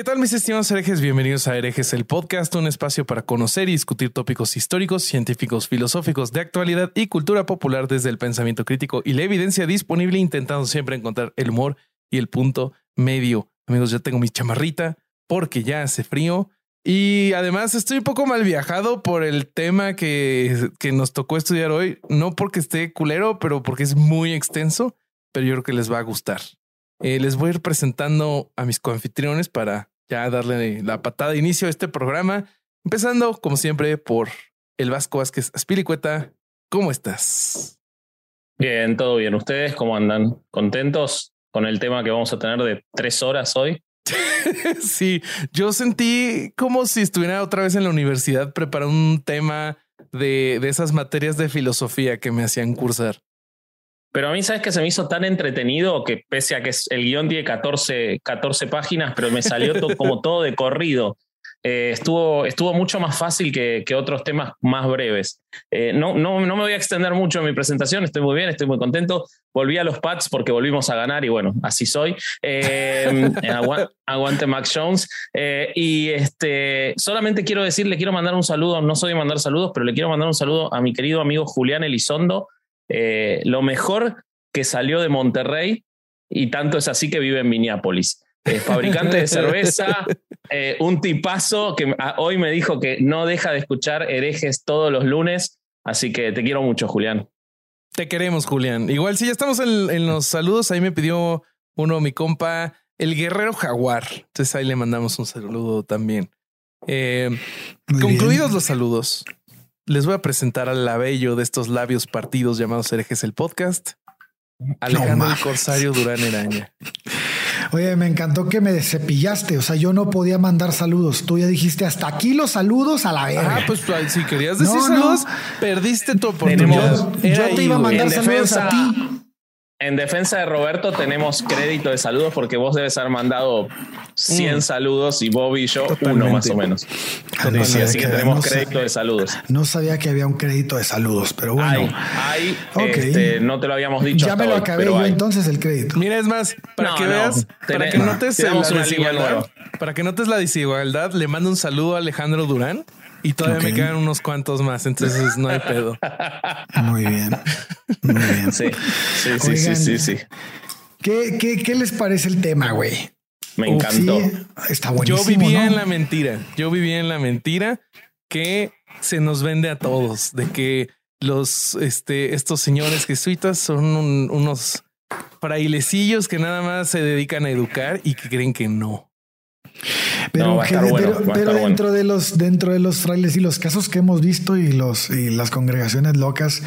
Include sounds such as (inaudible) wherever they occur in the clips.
¿Qué tal mis estimados herejes? Bienvenidos a Herejes el Podcast, un espacio para conocer y discutir tópicos históricos, científicos, filosóficos, de actualidad y cultura popular desde el pensamiento crítico y la evidencia disponible, intentando siempre encontrar el humor y el punto medio. Amigos, ya tengo mi chamarrita porque ya hace frío y además estoy un poco mal viajado por el tema que, que nos tocó estudiar hoy, no porque esté culero, pero porque es muy extenso, pero yo creo que les va a gustar. Eh, les voy a ir presentando a mis coanfitriones para ya darle la patada de inicio a este programa. Empezando, como siempre, por el Vasco Vázquez Aspilicueta. ¿Cómo estás? Bien, todo bien. ¿Ustedes cómo andan? ¿Contentos con el tema que vamos a tener de tres horas hoy? (laughs) sí, yo sentí como si estuviera otra vez en la universidad preparando un tema de, de esas materias de filosofía que me hacían cursar. Pero a mí, ¿sabes que se me hizo tan entretenido que pese a que el guion tiene 14, 14 páginas, pero me salió como todo de corrido? Eh, estuvo, estuvo mucho más fácil que, que otros temas más breves. Eh, no, no, no me voy a extender mucho en mi presentación, estoy muy bien, estoy muy contento. Volví a los Pats porque volvimos a ganar y bueno, así soy. (laughs) Eh, aguante, Max Jones. y este, solamente quiero decir, le quiero mandar un saludo, no soy de mandar saludos, pero le quiero mandar un saludo a mi querido amigo Julián Elizondo, eh, lo mejor que salió de Monterrey y tanto es así que vive en Minneapolis. fabricante de cerveza, (laughs) eh, un tipazo que hoy me dijo que no deja de escuchar herejes todos los lunes, así que te quiero mucho, Julián. Te queremos, Julián. Igual si ya estamos en, los saludos, ahí me pidió uno mi compa, el guerrero jaguar. Entonces ahí le mandamos un saludo también. Eh, concluidos los saludos, les voy a presentar al labello de estos labios partidos llamados herejes el podcast. Alejandro el Corsario Durán Eraña. Oye, me encantó que me cepillaste. O sea, yo no podía mandar saludos. Tú ya dijiste hasta aquí los saludos a la verga. Ah, pues si querías decir saludos, perdiste tu oportunidad. Yo, te iba a mandar saludos a ti. En defensa de Roberto tenemos crédito de saludos porque vos debes haber mandado 100 mm. saludos y Bobby y yo uno más o menos. así que, tenemos crédito de saludos. No sabía que había un crédito de saludos, pero bueno. Hay, este, no te lo habíamos dicho. Ya me lo acabé yo entonces el crédito. Mira, es más, para que veas, para que notes la desigualdad, para que notes la desigualdad, le mando un saludo a Alejandro Durán y todavía me quedan unos cuantos más, entonces no hay pedo. Muy bien. Muy bien. Sí, sí, sí, sí, sí, ¿qué, qué, qué les parece el tema, güey? Me encantó. está buenísimo. Yo vivía en la mentira. Yo vivía en la mentira que se nos vende a todos de que los, este, estos señores jesuitas son unos frailecillos que nada más se dedican a educar y que creen que no. Pero, pero, dentro de los dentro de los frailes y los casos que hemos visto y los y las congregaciones locas,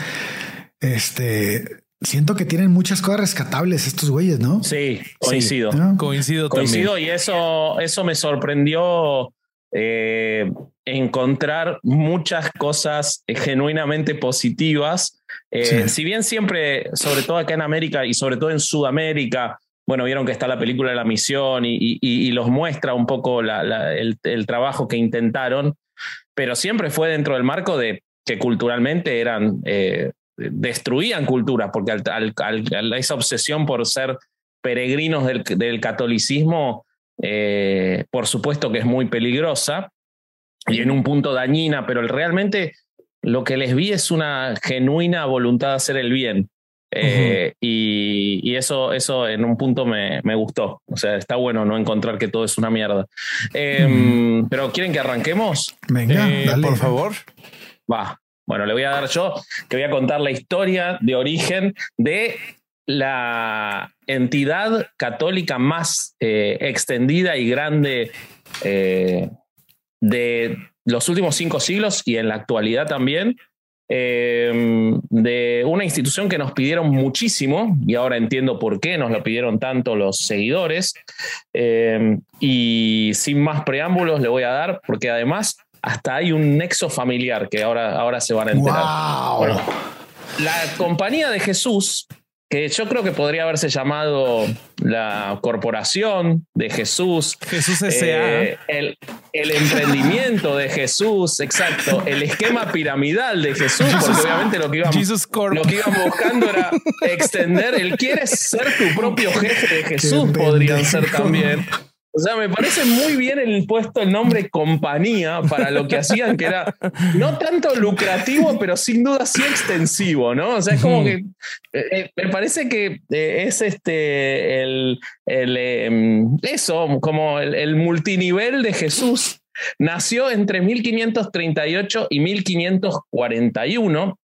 este siento que tienen muchas cosas rescatables estos güeyes, ¿no? Sí, coincido. Coincido, coincido y eso eso me sorprendió eh, encontrar muchas cosas genuinamente positivas. Eh, si bien siempre, sobre todo acá en América y sobre todo en Sudamérica, bueno, vieron que está la película de la misión y, los muestra un poco el, trabajo que intentaron, pero siempre fue dentro del marco de que culturalmente eran, eh, destruían culturas, porque al, esa obsesión por ser peregrinos del, catolicismo, eh, por supuesto que es muy peligrosa y en un punto dañina, pero realmente lo que les vi es una genuina voluntad de hacer el bien. Eh, y, eso, eso en un punto me, me, gustó. O sea, está bueno no encontrar que todo es una mierda. Em, pero ¿quieren que arranquemos? Venga, eh, por favor. Va. Bueno, le voy a dar yo, que voy a contar la historia de origen de la entidad católica más eh, extendida y grande de los últimos cinco siglos y en la actualidad también, Em, de una institución que nos pidieron muchísimo, y ahora entiendo por qué nos lo pidieron tanto los seguidores. Em, y sin más preámbulos le voy a dar, porque además hasta hay un nexo familiar que ahora, ahora se van a enterar. la compañía de Jesús que yo creo que podría haberse llamado la Corporación de Jesús. Jesús S.A. Eh, el, el, emprendimiento de Jesús, exacto. El esquema piramidal de Jesús, porque obviamente lo que, íbamos, lo que buscando era extender el quieres ser tu propio jefe de Jesús, podrían ser también. O sea, me parece muy bien el puesto el nombre compañía para lo que hacían, que era no tanto lucrativo, pero sin duda sí extensivo, ¿no? O sea, es como que eh, eh, me parece que eh, es este el, em, eso, como el, el multinivel de Jesús. Nació entre 1538 y 1541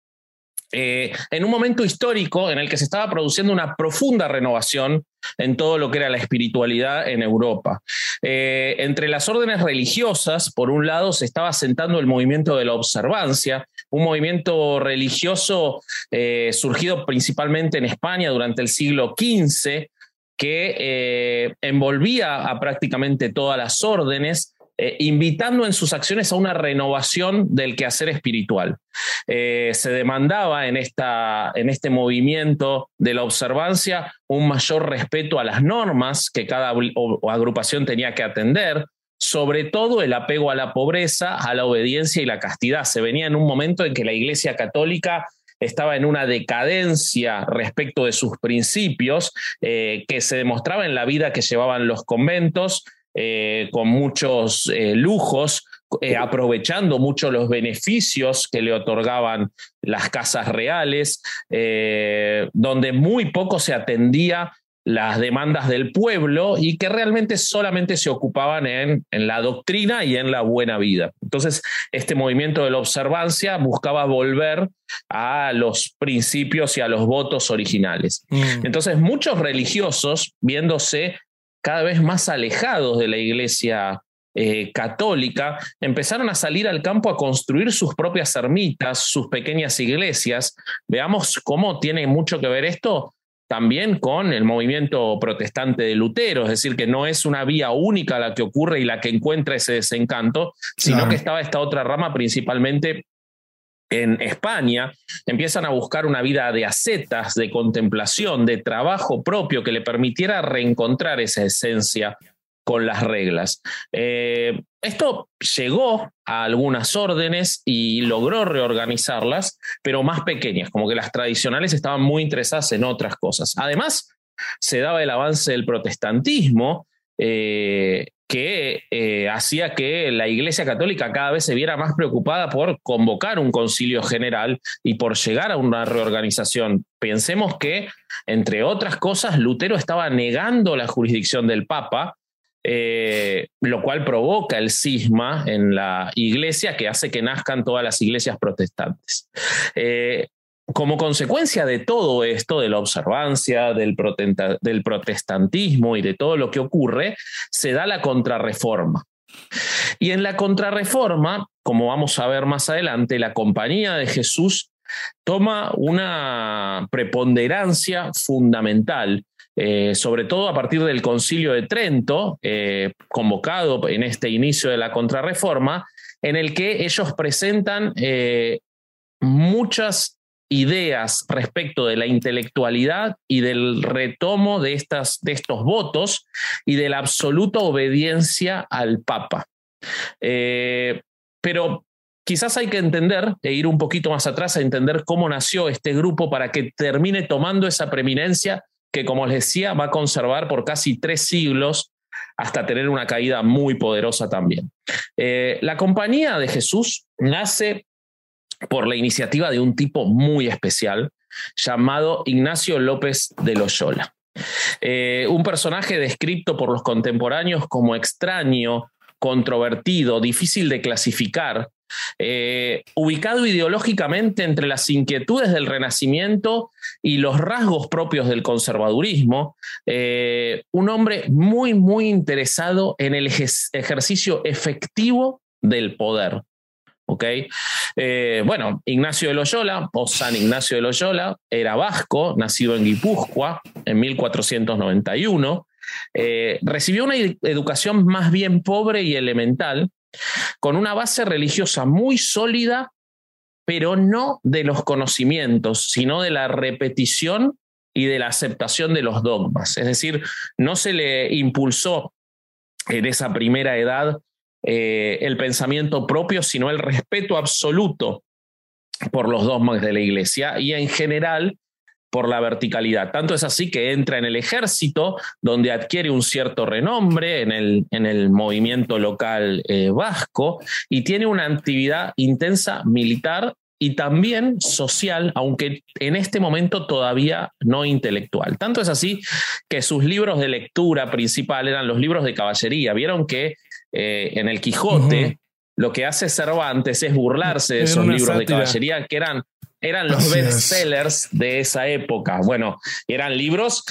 eh, en un momento histórico en el que se estaba produciendo una profunda renovación en todo lo que era la espiritualidad en Europa. Eh, entre las órdenes religiosas, por un lado, se estaba asentando el movimiento de la observancia, un movimiento religioso eh, surgido principalmente en España durante el siglo XV, que envolvía a prácticamente todas las órdenes, eh, invitando en sus acciones a una renovación del quehacer espiritual. Eh, se demandaba en, esta, en este movimiento de la observancia un mayor respeto a las normas que cada agrupación tenía que atender, sobre todo el apego a la pobreza, a la obediencia y la castidad. Se venía en un momento en que la Iglesia Católica estaba en una decadencia respecto de sus principios eh, que se demostraba en la vida que llevaban los conventos, eh, con muchos eh, lujos, eh, aprovechando mucho los beneficios que le otorgaban las casas reales, donde muy poco se atendía las demandas del pueblo y que realmente solamente se ocupaban en, en, la doctrina y en la buena vida. Entonces, este movimiento de la observancia buscaba volver a los principios y a los votos originales. Mm. Entonces, muchos religiosos, viéndose cada vez más alejados de la iglesia eh, católica, empezaron a salir al campo a construir sus propias ermitas, sus pequeñas iglesias. Veamos cómo tiene mucho que ver esto también con el movimiento protestante de Lutero, es decir, que no es una vía única la que ocurre y la que encuentra ese desencanto, sino que estaba esta otra rama principalmente en España, empiezan a buscar una vida de ascetas, de contemplación, de trabajo propio que le permitiera reencontrar esa esencia con las reglas. Eh, esto llegó a algunas órdenes y logró reorganizarlas, pero más pequeñas, como que las tradicionales estaban muy interesadas en otras cosas. Además, se daba el avance del protestantismo, eh, que eh, hacía que la Iglesia Católica cada vez se viera más preocupada por convocar un concilio general y por llegar a una reorganización. Pensemos que, entre otras cosas, Lutero estaba negando la jurisdicción del Papa, eh, lo cual provoca el cisma en la iglesia que hace que nazcan todas las iglesias protestantes. Eh, como consecuencia de todo esto, de la observancia, del, protestantismo y de todo lo que ocurre, se da la contrarreforma. Y en la contrarreforma, como vamos a ver más adelante, la compañía de Jesús toma una preponderancia fundamental, eh, sobre todo a partir del concilio de Trento, eh, convocado en este inicio de la contrarreforma, en el que ellos presentan eh, muchas ideas respecto de la intelectualidad y del retomo de, estas, de estos votos y de la absoluta obediencia al Papa. Eh, pero quizás hay que entender, e ir un poquito más atrás a entender cómo nació este grupo para que termine tomando esa preeminencia que, como les decía, va a conservar por casi tres siglos hasta tener una caída muy poderosa también. Eh, la compañía de Jesús nace por la iniciativa de un tipo muy especial llamado Ignacio López de Loyola. Eh, un personaje descrito por los contemporáneos como extraño, controvertido, difícil de clasificar, eh, ubicado ideológicamente entre las inquietudes del Renacimiento y los rasgos propios del conservadurismo, eh, un hombre muy, muy interesado en el ejercicio efectivo del poder Eh, bueno, Ignacio de Loyola, o San Ignacio de Loyola, era vasco, nacido en Guipúzcoa en 1491. Eh, recibió una educación más bien pobre y elemental, con una base religiosa muy sólida, pero no de los conocimientos, sino de la repetición y de la aceptación de los dogmas. Es decir, no se le impulsó en esa primera edad eh, el pensamiento propio, sino el respeto absoluto por los dogmas de la iglesia y en general por la verticalidad. Tanto es así que entra en el ejército, donde adquiere un cierto renombre en el, en el movimiento local eh, vasco y tiene una actividad intensa militar y también social, aunque en este momento todavía no intelectual. Tanto es así que sus libros de lectura principal eran los libros de caballería. Vieron que eh, en el Quijote lo que hace Cervantes es burlarse de esos libros de caballería que eran, eran los bestsellers de esa época. Bueno, eran libros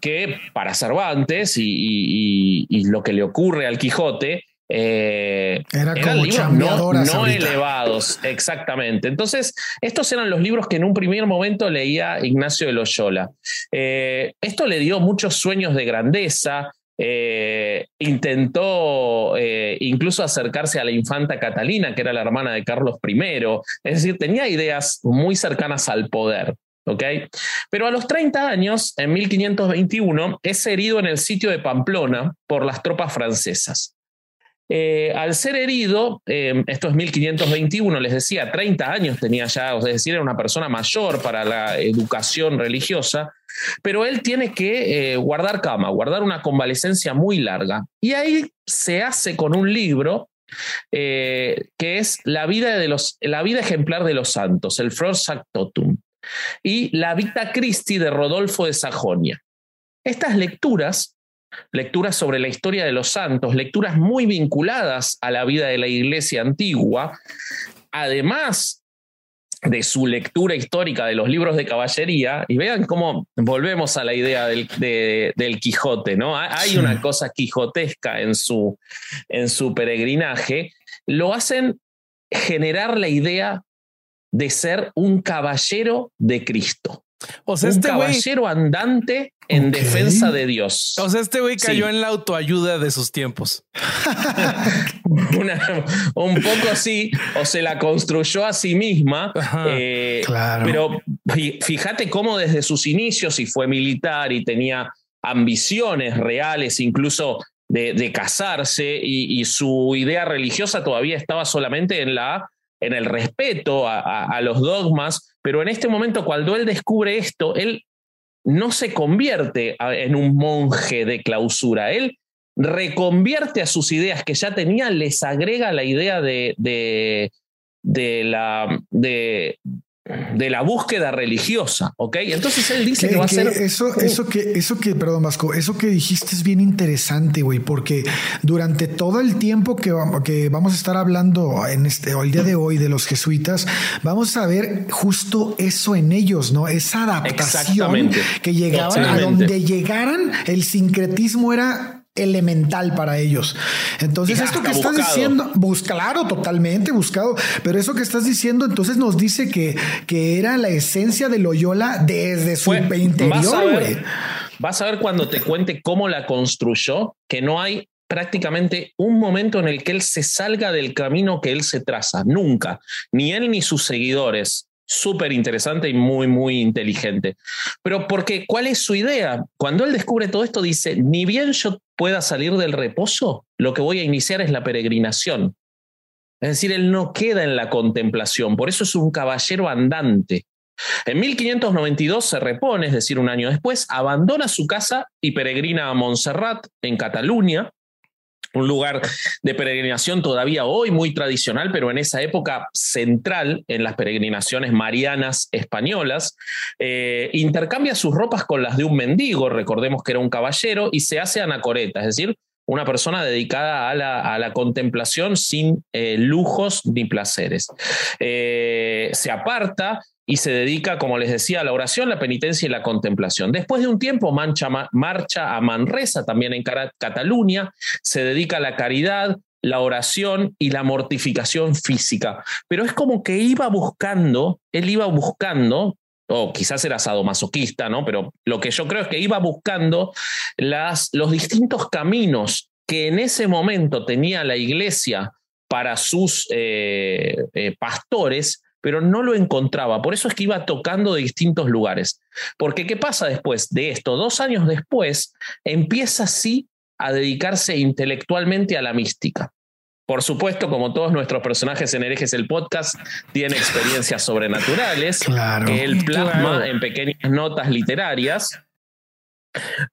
que para Cervantes y lo que le ocurre al Quijote eh, Era eran libros no, elevados, exactamente. Entonces, estos eran los libros que en un primer momento leía Ignacio de Loyola. Eh, esto le dio muchos sueños de grandeza. Eh, intentó incluso acercarse a la infanta Catalina, que era la hermana de Carlos I. Es decir, tenía ideas muy cercanas al poder. Pero a los 30 años, en 1521, es herido en el sitio de Pamplona por las tropas francesas. Eh, al ser herido, eh, esto es 1521, les decía, 30 años tenía ya, es decir, era una persona mayor para la educación religiosa, pero él tiene que eh, guardar cama, guardar una convalecencia muy larga. Y ahí se hace con un libro que es la vida, de los, la vida ejemplar de los santos, el Flor Totum, y la Vita Christi de Rodolfo de Sajonia. Estas lecturas lecturas sobre la historia de los santos, lecturas muy vinculadas a la vida de la iglesia antigua, además de su lectura histórica de los libros de caballería, y vean cómo volvemos a la idea del, Quijote, ¿no? Hay una cosa quijotesca en su, en su peregrinaje, lo hacen generar la idea de ser un caballero de Cristo. O sea, un este caballero andante en defensa de Dios. O sea, este güey cayó en la autoayuda de sus tiempos. (laughs) un poco así, o se la construyó a sí misma. Eh, claro. Pero fíjate cómo desde sus inicios, y fue militar y tenía ambiciones reales, incluso de, casarse, y, su idea religiosa todavía estaba solamente en la en el respeto a, los dogmas, pero en este momento cuando él descubre esto, él no se convierte en un monje de clausura, él reconvierte a sus ideas que ya tenía, les agrega la idea de, de, de la, de, de la búsqueda religiosa, ¿ok? Entonces él dice que, va a ser... Eso, eso que, eso que, perdón, Vasco, eso que dijiste es bien interesante, güey, porque durante todo el tiempo que, que vamos a estar hablando en este, el día de hoy de los jesuitas, vamos a ver justo eso en ellos, ¿no? Esa adaptación que llegaban a donde llegaran, el sincretismo era elemental para ellos. Entonces, esto que estás diciendo, claro, totalmente buscado, pero eso que estás diciendo, entonces nos dice que, que era la esencia de Loyola desde su interior. Vas vas a ver cuando te cuente cómo la construyó, que no hay prácticamente un momento en el que él se salga del camino que él se traza, nunca, ni él ni sus seguidores súper interesante y muy, muy inteligente. Pero porque, ¿cuál es su idea? Cuando él descubre todo esto, dice, ni bien yo pueda salir del reposo, lo que voy a iniciar es la peregrinación. Es decir, él no queda en la contemplación, por eso es un caballero andante. En 1592 se repone, es decir, un año después, abandona su casa y peregrina a Montserrat, en Cataluña, un lugar de peregrinación todavía hoy muy tradicional, pero en esa época central en las peregrinaciones marianas españolas, eh, intercambia sus ropas con las de un mendigo, recordemos que era un caballero, y se hace anacoreta, es decir, una persona dedicada a la, contemplación sin eh, lujos ni placeres. Eh, se aparta y se dedica, como les decía, a la oración, la penitencia y la contemplación. Después de un tiempo marcha a Manresa, también en Cataluña, se dedica a la caridad la oración y la mortificación física. Pero es como que iba buscando, él iba buscando, o quizás era sadomasoquista, ¿no? Pero lo que yo creo es que iba buscando las, los distintos caminos que en ese momento tenía la iglesia para sus eh, eh, pastores, pero no lo encontraba. Por eso es que iba tocando de distintos lugares. Porque ¿qué pasa después de esto? Dos años después, empieza así a dedicarse intelectualmente a la mística. Por supuesto, como todos nuestros personajes en Herejes el Podcast, tiene experiencias sobrenaturales que él plasma en pequeñas notas literarias,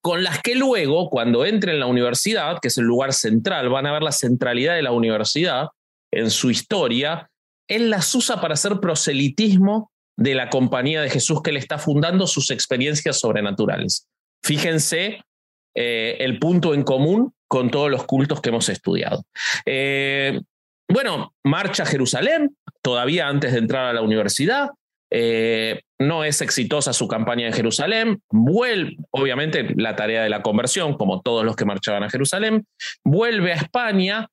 con las que luego, cuando entre en la universidad, que es el lugar central, van a ver la centralidad de la universidad en su historia, él las usa para hacer proselitismo de la compañía de Jesús que él está fundando sus experiencias sobrenaturales. Fíjense eh, el punto en común con todos los cultos que hemos estudiado. Eh, bueno, marcha a Jerusalén, todavía antes de entrar a la universidad. Eh, no es exitosa su campaña en Jerusalén. Vuelve, obviamente, la tarea de la conversión, como todos los que marchaban a Jerusalén. Vuelve a España,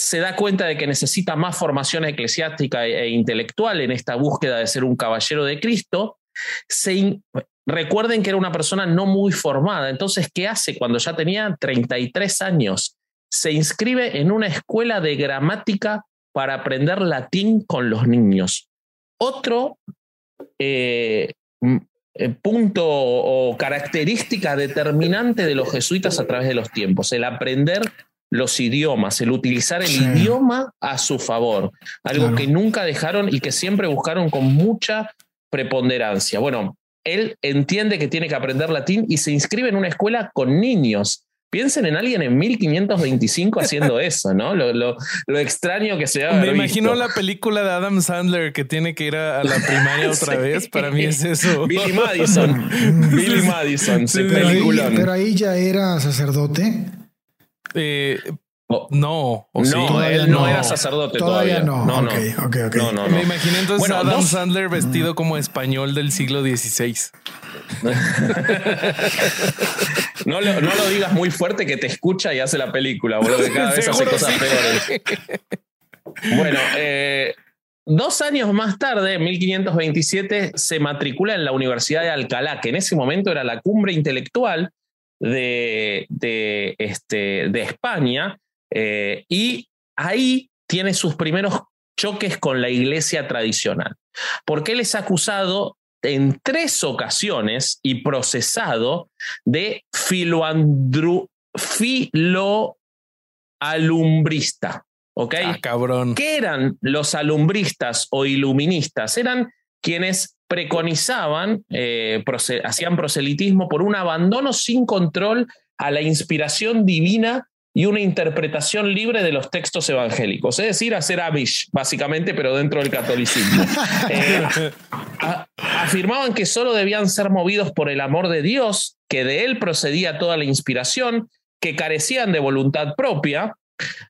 se da cuenta de que necesita más formación eclesiástica e, e intelectual en esta búsqueda de ser un caballero de Cristo. Recuerden que era una persona no muy formada, entonces, ¿qué hace cuando ya tenía 33 años? Se inscribe en una escuela de gramática para aprender latín con los niños. Otro eh, eh, punto o característica determinante de los jesuitas a través de los tiempos, el aprender los idiomas, el utilizar el idioma a su favor, algo que nunca dejaron y que siempre buscaron con mucha preponderancia. Bueno, él entiende que tiene que aprender latín y se inscribe en una escuela con niños. Piensen en alguien en 1525 haciendo (laughs) eso, ¿no? Lo, extraño que se Me imagino la película de Adam Sandler que tiene que ir a, la primaria (laughs) otra vez. Para mí es eso. (laughs) Billy Madison. Billy Madison. pero ahí ya era sacerdote. Eh, no, no, él no, era sacerdote todavía. No, no, no. no, Me imaginé entonces a Adam Sandler vestido como español del siglo XVI. (laughs) no, lo, no lo digas muy fuerte que te escucha y hace la película, boludo, que cada vez (laughs) hace cosas peores. (laughs) bueno, eh, dos años más tarde, en 1527, se matricula en la Universidad de Alcalá, que en ese momento era la cumbre intelectual de, de, este, de España eh, y ahí tiene sus primeros choques con la iglesia tradicional, porque él es acusado en tres ocasiones y procesado de filoandru, filoalumbrista. ¿Ok? Ah, cabrón. ¿Qué eran los alumbristas o iluministas? Eran quienes preconizaban, eh, hacían proselitismo por un abandono sin control a la inspiración divina y una interpretación libre de los textos evangélicos, es decir, hacer Amish, básicamente, pero dentro del catolicismo. (laughs) Eh, afirmaban que solo debían ser movidos por el amor de Dios, que de él procedía toda la inspiración, que carecían de voluntad propia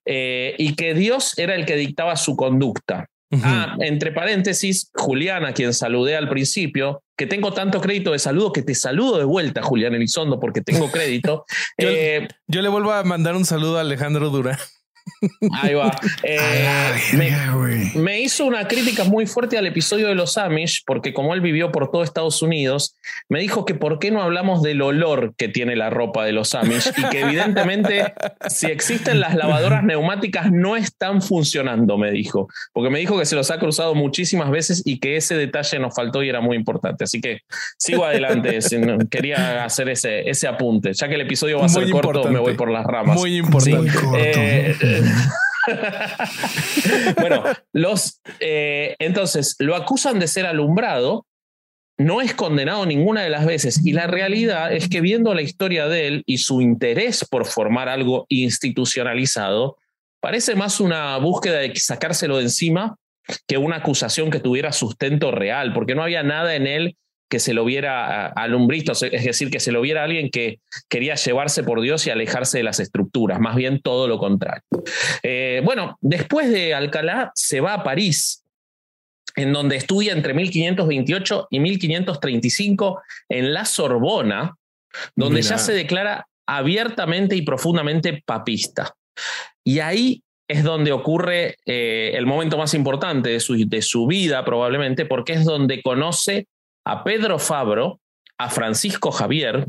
eh, y que Dios era el que dictaba su conducta. Ah, entre paréntesis, Julián, a quien saludé al principio, que tengo tanto crédito de saludo que te saludo de vuelta, Julián Elizondo, porque tengo (laughs) crédito. yo, eh, yo, le vuelvo a mandar un saludo a Alejandro Durán. Ahí va. Eh, me, hizo una crítica muy fuerte al episodio de los Amish, porque como él vivió por todo Estados Unidos, me dijo que por qué no hablamos del olor que tiene la ropa de los Amish y que evidentemente si existen las lavadoras neumáticas no están funcionando, me dijo, porque me dijo que se los ha cruzado muchísimas veces y que ese detalle nos faltó y era muy importante. Así que sigo adelante, (laughs) quería hacer ese, ese apunte, ya que el episodio va a ser corto, me voy por las ramas. Muy importante. (laughs) bueno, los eh, entonces lo acusan de ser alumbrado, no es condenado ninguna de las veces y la realidad es que viendo la historia de él y su interés por formar algo institucionalizado, parece más una búsqueda de sacárselo de encima que una acusación que tuviera sustento real, porque no había nada en él que se lo viera alumbrista, es decir, que se lo viera alguien que quería llevarse por Dios y alejarse de las estructuras, más bien todo lo contrario. Eh, bueno, después de Alcalá se va a París, en donde estudia entre 1528 y 1535 en la Sorbona, donde ya se declara abiertamente y profundamente papista. Y ahí es donde ocurre eh, el momento más importante de su, de su vida, probablemente, porque es donde conoce a Pedro Fabro, a Francisco Javier,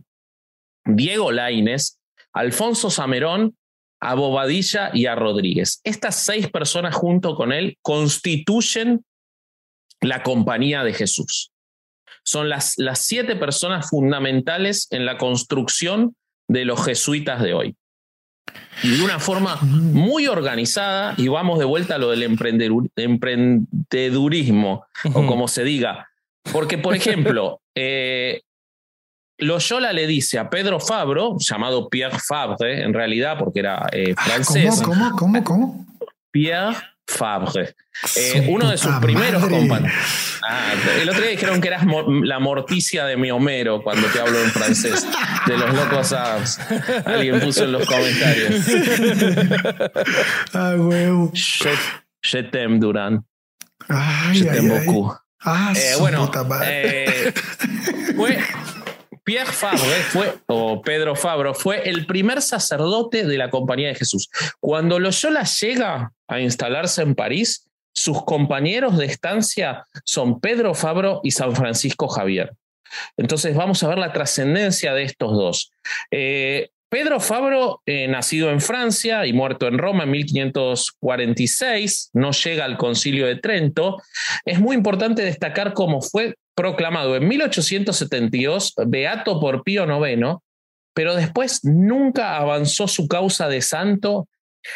Diego Laines, Alfonso Samerón, a Bobadilla y a Rodríguez. Estas seis personas junto con él constituyen la compañía de Jesús. Son las, las siete personas fundamentales en la construcción de los jesuitas de hoy y de una forma muy organizada, y vamos de vuelta a lo del emprendedurismo, o como se diga. Porque, por ejemplo, eh, Loyola le dice a Pedro Fabro, llamado Pierre Fabre, en realidad, porque era eh, ah, francés. ¿Cómo, cómo, cómo, cómo? Pierre Fabre. Eh, uno de sus primeros compañeros. Ah, el otro día dijeron que eras la morticia de mi Homero cuando te hablo en francés. De los locos abs. Alguien puso en los comentarios. Ah, huevo. Je, t'aime, Durán. Ay, je t'aime beaucoup. Ah, eh, bueno, eh, fue Pierre Fabre fue, o Pedro Fabro, fue el primer sacerdote de la Compañía de Jesús. Cuando Loyola llega a instalarse en París, sus compañeros de estancia son Pedro Fabro y San Francisco Javier. Entonces vamos a ver la trascendencia de estos dos. Eh, Pedro Fabro, eh, nacido en Francia y muerto en Roma en 1546, no llega al concilio de Trento. Es muy importante destacar cómo fue proclamado en 1872 beato por Pío IX, pero después nunca avanzó su causa de santo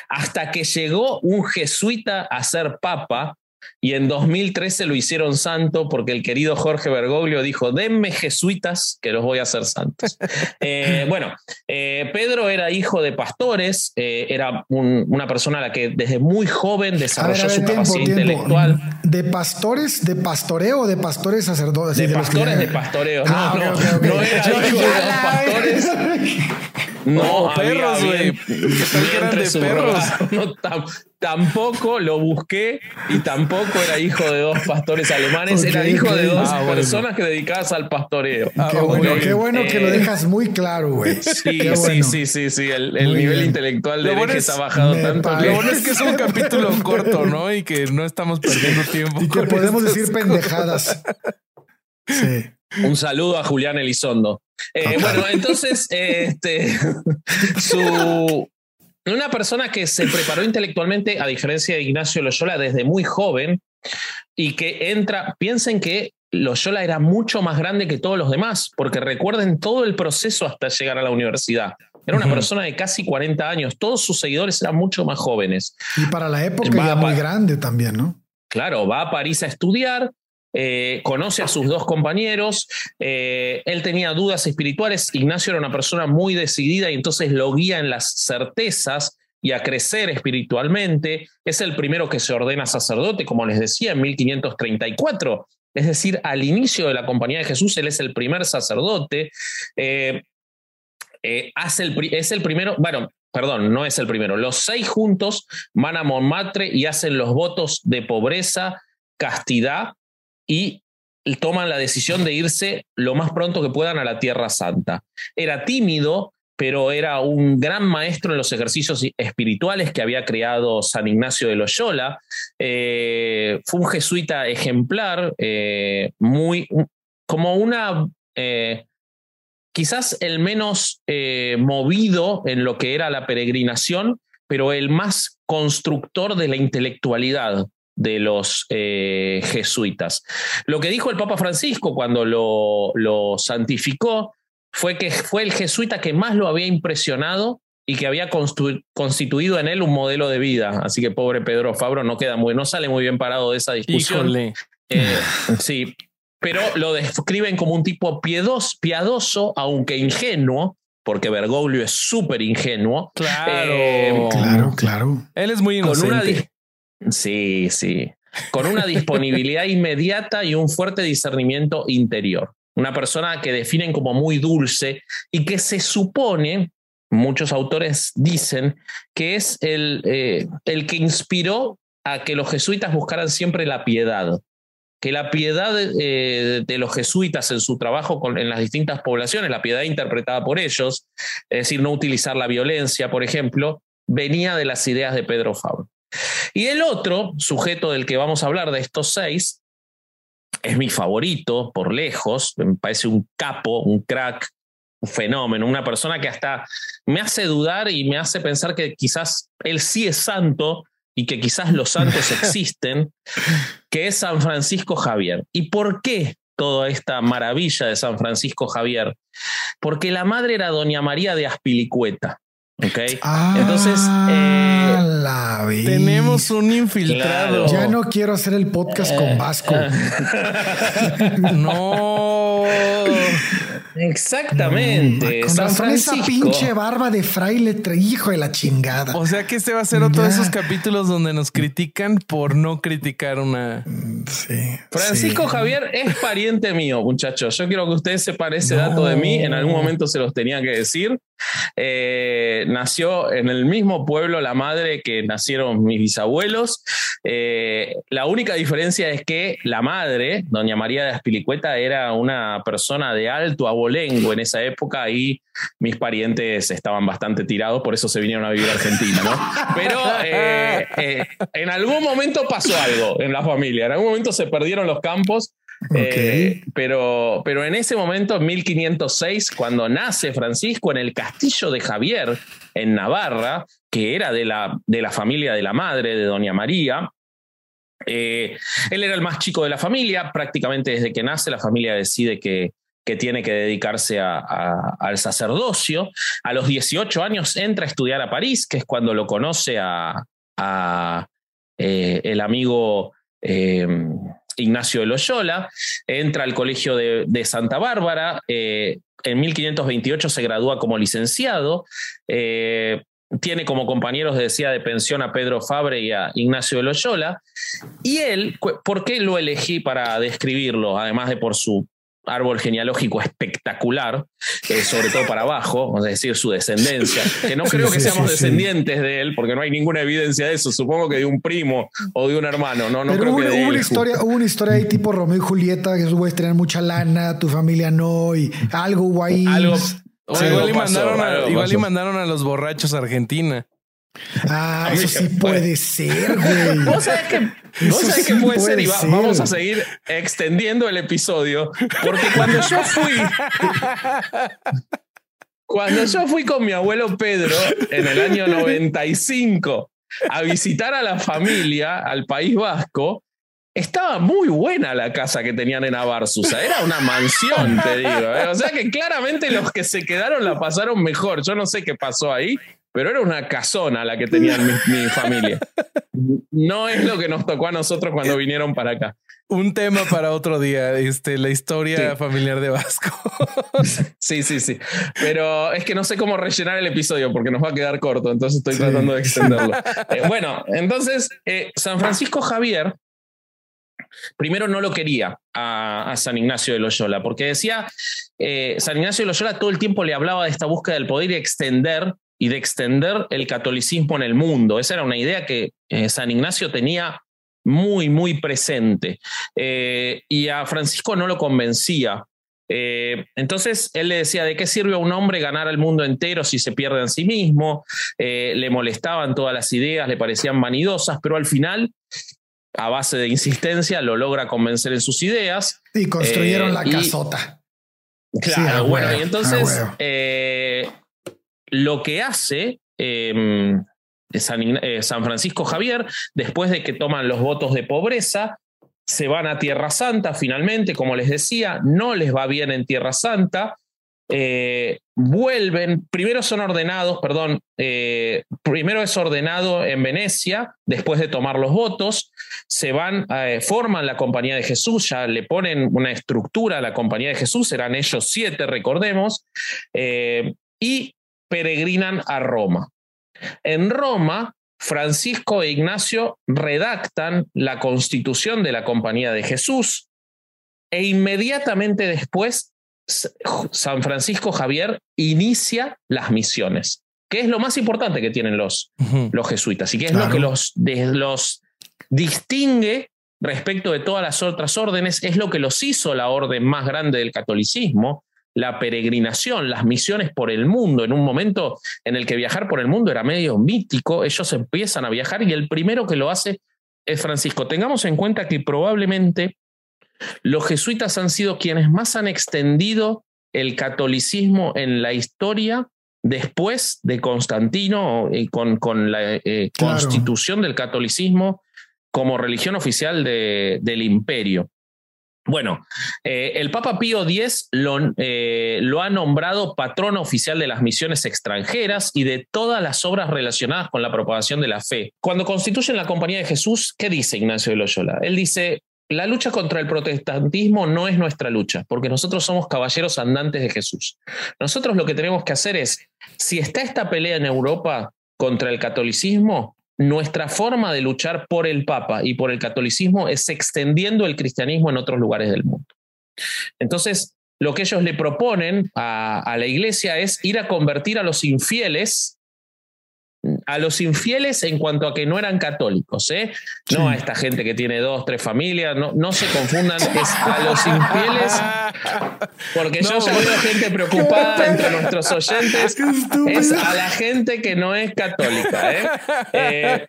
hasta que llegó un jesuita a ser papa y en 2013 lo hicieron santo porque el querido Jorge Bergoglio dijo, denme jesuitas que los voy a hacer santos. (laughs) Eh, bueno, eh, Pedro era hijo de pastores, eh, era una persona a la que desde muy joven desarrolló su capacidad intelectual. ¿De pastores, de pastoreo o de pastores sacerdotes? De, pastores de pastoreo. Ah, no, no, no era hijo de (laughs) dos pastores. No, perros, güey. de perros. (laughs) No, tampoco lo busqué y tampoco era hijo de dos pastores alemanes, era hijo de dos ah, personas que dedicadas al pastoreo. Ah, qué, bueno, qué bueno que lo eh, dejas muy claro, güey. Sí, sí, sí, sí, sí, el, nivel intelectual de herejes ha bajado tanto. Lo bueno es que es un (laughs) capítulo corto, ¿no? Y que no estamos perdiendo tiempo. Y que podemos decir pendejadas. (laughs) Sí. Un saludo a Julián Elizondo. Eh, bueno, entonces, (laughs) este, su, una persona que se preparó intelectualmente, a diferencia de Ignacio Loyola, desde muy joven, y que entra, piensen que Loyola era mucho más grande que todos los demás, porque recuerden todo el proceso hasta llegar a la universidad. Era una persona de casi 40 años, todos sus seguidores eran mucho más jóvenes. Y para la época era muy grande también, ¿no? Claro, va a París a estudiar, eh, conoce a sus dos compañeros, eh, él tenía dudas espirituales, Ignacio era una persona muy decidida y entonces lo guía en las certezas y a crecer espiritualmente. Es el primero que se ordena sacerdote, como les decía, en 1534. Es decir, al inicio de la Compañía de Jesús, él es el primer sacerdote. Eh, hace el, es el primero, bueno, perdón, no es el primero. Los seis juntos van a Montmartre y hacen los votos de pobreza, castidad y toman la decisión de irse lo más pronto que puedan a la Tierra Santa. Era tímido, pero era un gran maestro en los ejercicios espirituales que había creado San Ignacio de Loyola. Eh, fue un jesuita ejemplar, eh, muy como una, eh, quizás el menos movido en lo que era la peregrinación, pero el más constructor de la intelectualidad de los eh, jesuitas. Lo que dijo el Papa Francisco cuando lo, lo, santificó fue que fue el jesuita que más lo había impresionado y que había constituido en él un modelo de vida. Así que pobre Pedro Fabro no queda muy, no sale muy bien parado de esa discusión. Eh, sí, pero lo describen como un tipo piedos, piadoso, aunque ingenuo, porque Bergoglio es súper ingenuo. Claro, eh, claro, claro. Él es muy inocente. Sí, sí. Con una disponibilidad (laughs) inmediata y un fuerte discernimiento interior. Una persona que definen como muy dulce y que se supone, muchos autores dicen, que es el, eh, el que inspiró a que los jesuitas buscaran siempre la piedad. Que la piedad eh, de los jesuitas en su trabajo con, en las distintas poblaciones, la piedad interpretada por ellos, es decir, no utilizar la violencia, por ejemplo, venía de las ideas de Pedro Fabro. Y el otro sujeto del que vamos a hablar de estos seis es mi favorito por lejos, me parece un capo, un crack, un fenómeno, una persona que hasta me hace dudar y me hace pensar que quizás él sí es santo y que quizás los santos (laughs) existen, que es San Francisco Javier. ¿Y por qué toda esta maravilla de San Francisco Javier? Porque la madre era doña María de Aspilicueta. ¿Ok? Ah, Entonces, eh, tenemos un infiltrado. Ya no quiero hacer el podcast con Vasco. (laughs) no. Exactamente. con razón esa pinche barba de fraile, hijo de la chingada. O sea que este va a ser otro de esos capítulos donde nos critican por no criticar una. Mm, sí. Francisco Javier es pariente mío, muchachos. Yo quiero que ustedes sepan ese dato de mí. En algún momento se los tenía que decir. Eh, nació en el mismo pueblo la madre que nacieron mis bisabuelos. Eh, la única diferencia es que la madre, doña María de Aspilicueta, era una persona de alto abolengo en esa época y mis parientes estaban bastante tirados, por eso se vinieron a vivir a Argentina. Pero eh, en algún momento pasó algo en la familia, en algún momento se perdieron los campos eh, pero, pero en ese momento, en 1506, cuando nace Francisco en el castillo de Javier, en Navarra, que era de la, de la familia de la madre de Doña María, eh, él era el más chico de la familia, prácticamente desde que nace la familia decide que, que tiene que dedicarse al sacerdocio. A los 18 años entra a estudiar a París, que es cuando lo conoce a, eh, el amigo Ignacio de Loyola, entra al Colegio de, Santa Bárbara, eh, en 1528 se gradúa como licenciado, eh, tiene como compañeros, decía, de pensión a Pedro Fabre y a Ignacio de Loyola, y él, ¿por qué lo elegí para describirlo? Además de por su árbol genealógico espectacular, eh, sobre todo para abajo, es decir, su descendencia, que no creo que seamos descendientes de él, porque no hay ninguna evidencia de eso, supongo que de un primo o de un hermano, no, no creo que hubo, una historia, hubo una historia ahí tipo Romeo y Julieta, que esos güeyes tener mucha lana, tu familia no, y algo guay. igual, y mandaron, a, igual y mandaron a los borrachos a Argentina. Ah, eso sí puede ser, güey. ¿Vos sabés que, ¿vos puede, ser? Y vamos a seguir extendiendo el episodio. Porque cuando yo fui. cuando yo fui con mi abuelo Pedro en el año 95 a visitar a la familia al País Vasco, estaba muy buena la casa que tenían en Abarzusa. Era una mansión, te digo. ¿eh? O sea que claramente los que se quedaron la pasaron mejor. Yo no sé qué pasó ahí, pero era una casona la que tenía mi, familia. No es lo que nos tocó a nosotros cuando vinieron para acá. Un tema para otro día, este, la historia familiar de Vasco. (laughs) sí, sí, sí. Pero es que no sé cómo rellenar el episodio porque nos va a quedar corto, entonces estoy tratando de extenderlo. (laughs) Eh, bueno, entonces, eh, San Francisco Javier, primero no lo quería a, San Ignacio de Loyola, porque decía, eh, San Ignacio de Loyola todo el tiempo le hablaba de esta búsqueda del poder y extender y de extender el catolicismo en el mundo. Esa era una idea que eh, San Ignacio tenía muy, muy presente. Eh, y a Francisco no lo convencía. Eh, entonces él le decía, ¿de qué sirve a un hombre ganar al mundo entero si se pierde en sí mismo? le molestaban todas las ideas, le parecían vanidosas, pero al final, a base de insistencia, lo logra convencer en sus ideas. Y construyeron la casota. Claro, bueno, y entonces lo que hace em, eh, San, Francisco Javier, después de que toman los votos de pobreza, se van a Tierra Santa finalmente, como les decía, no les va bien en Tierra Santa, eh, vuelven, primero son ordenados, perdón, eh, primero es ordenado en Venecia, después de tomar los votos, se van, forman la Compañía de Jesús, ya le ponen una estructura a la Compañía de Jesús, eran ellos siete, recordemos, y peregrinan a Roma. En Roma, Francisco e Ignacio redactan la constitución de la Compañía de Jesús e inmediatamente después San Francisco Javier inicia las misiones, que es lo más importante que tienen los, los jesuitas y que es lo que los, los distingue respecto de todas las otras órdenes, es lo que los hizo la orden más grande del catolicismo, la peregrinación, las misiones por el mundo, en un momento en el que viajar por el mundo era medio mítico, ellos empiezan a viajar y el primero que lo hace es Francisco. Tengamos en cuenta que probablemente los jesuitas han sido quienes más han extendido el catolicismo en la historia después de Constantino y con, con la eh, constitución del catolicismo como religión oficial del imperio. Bueno, eh, el Papa Pío X lo, eh, lo, ha nombrado patrón oficial de las misiones extranjeras y de todas las obras relacionadas con la propagación de la fe. Cuando constituyen la Compañía de Jesús, ¿qué dice Ignacio de Loyola? Él dice, la lucha contra el protestantismo no es nuestra lucha, porque nosotros somos caballeros andantes de Jesús. Nosotros lo que tenemos que hacer es, si está esta pelea en Europa contra el catolicismo, nuestra forma de luchar por el Papa y por el catolicismo es extendiendo el cristianismo en otros lugares del mundo. Entonces, lo que ellos le proponen a, la iglesia es ir a convertir a los infieles a los infieles en cuanto a que no eran católicos, ¿eh? No a esta gente que tiene dos, tres familias, no, no se confundan, es a los infieles, porque yo ya veo gente preocupada (laughs) entre nuestros oyentes, es a la gente que no es católica, ¿eh? eh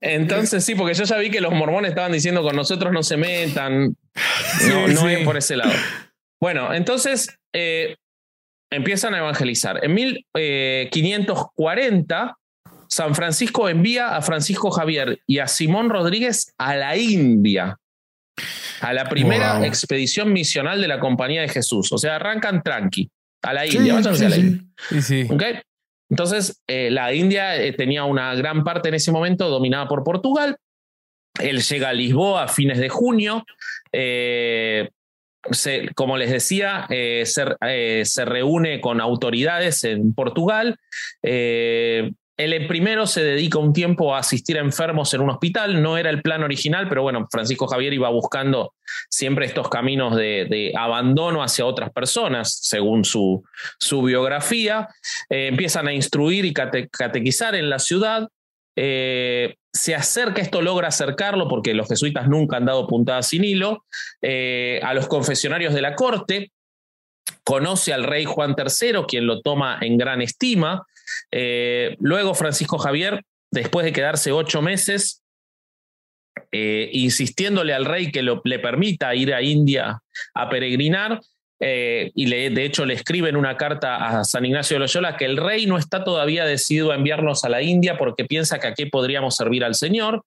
entonces sí, porque yo ya vi que los mormones estaban diciendo con nosotros no se metan, no, no es por ese lado. Bueno, entonces eh, empiezan a evangelizar. En 1540, eh, San Francisco envía a Francisco Javier y a Simón Rodríguez a la India, a la primera expedición misional de la Compañía de Jesús. O sea, arrancan tranqui, a la India, a la India. Entonces, eh, la India eh, tenía una gran parte en ese momento dominada por Portugal. Él llega a Lisboa a fines de junio como les decía, eh, eh, se, reúne con autoridades en Portugal. Eh, el primero se dedica un tiempo a asistir a enfermos en un hospital, no era el plan original, pero bueno, Francisco Javier iba buscando siempre estos caminos de, abandono hacia otras personas, según su, su biografía. empiezan a instruir y catequizar en la ciudad. Eh, se acerca, esto logra acercarlo, porque los jesuitas nunca han dado puntadas sin hilo, eh, a los confesionarios de la corte, conoce al rey Juan III, quien lo toma en gran estima. Eh, luego Francisco Javier, después de quedarse ocho meses, insistiéndole al rey que le permita ir a India a peregrinar, eh, y de hecho le escriben una carta a San Ignacio de Loyola que el rey no está todavía decidido a enviarnos a la India porque piensa que aquí podríamos servir al Señor.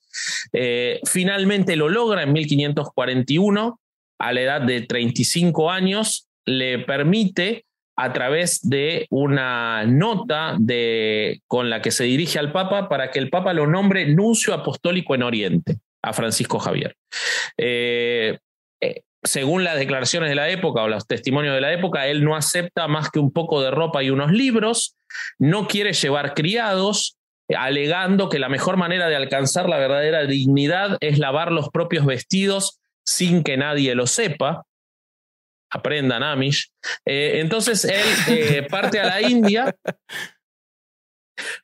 Eh, finalmente lo logra en 1541, a la edad de 35 años, le permite a través de una nota de, con la que se dirige al Papa para que el Papa lo nombre nuncio apostólico en Oriente a Francisco Javier. Eh, según las declaraciones de la época o los testimonios de la época, él no acepta más que un poco de ropa y unos libros, no quiere llevar criados, alegando que la mejor manera de alcanzar la verdadera dignidad es lavar los propios vestidos sin que nadie lo sepa. Aprendan Amish. Eh, entonces él eh, parte a la India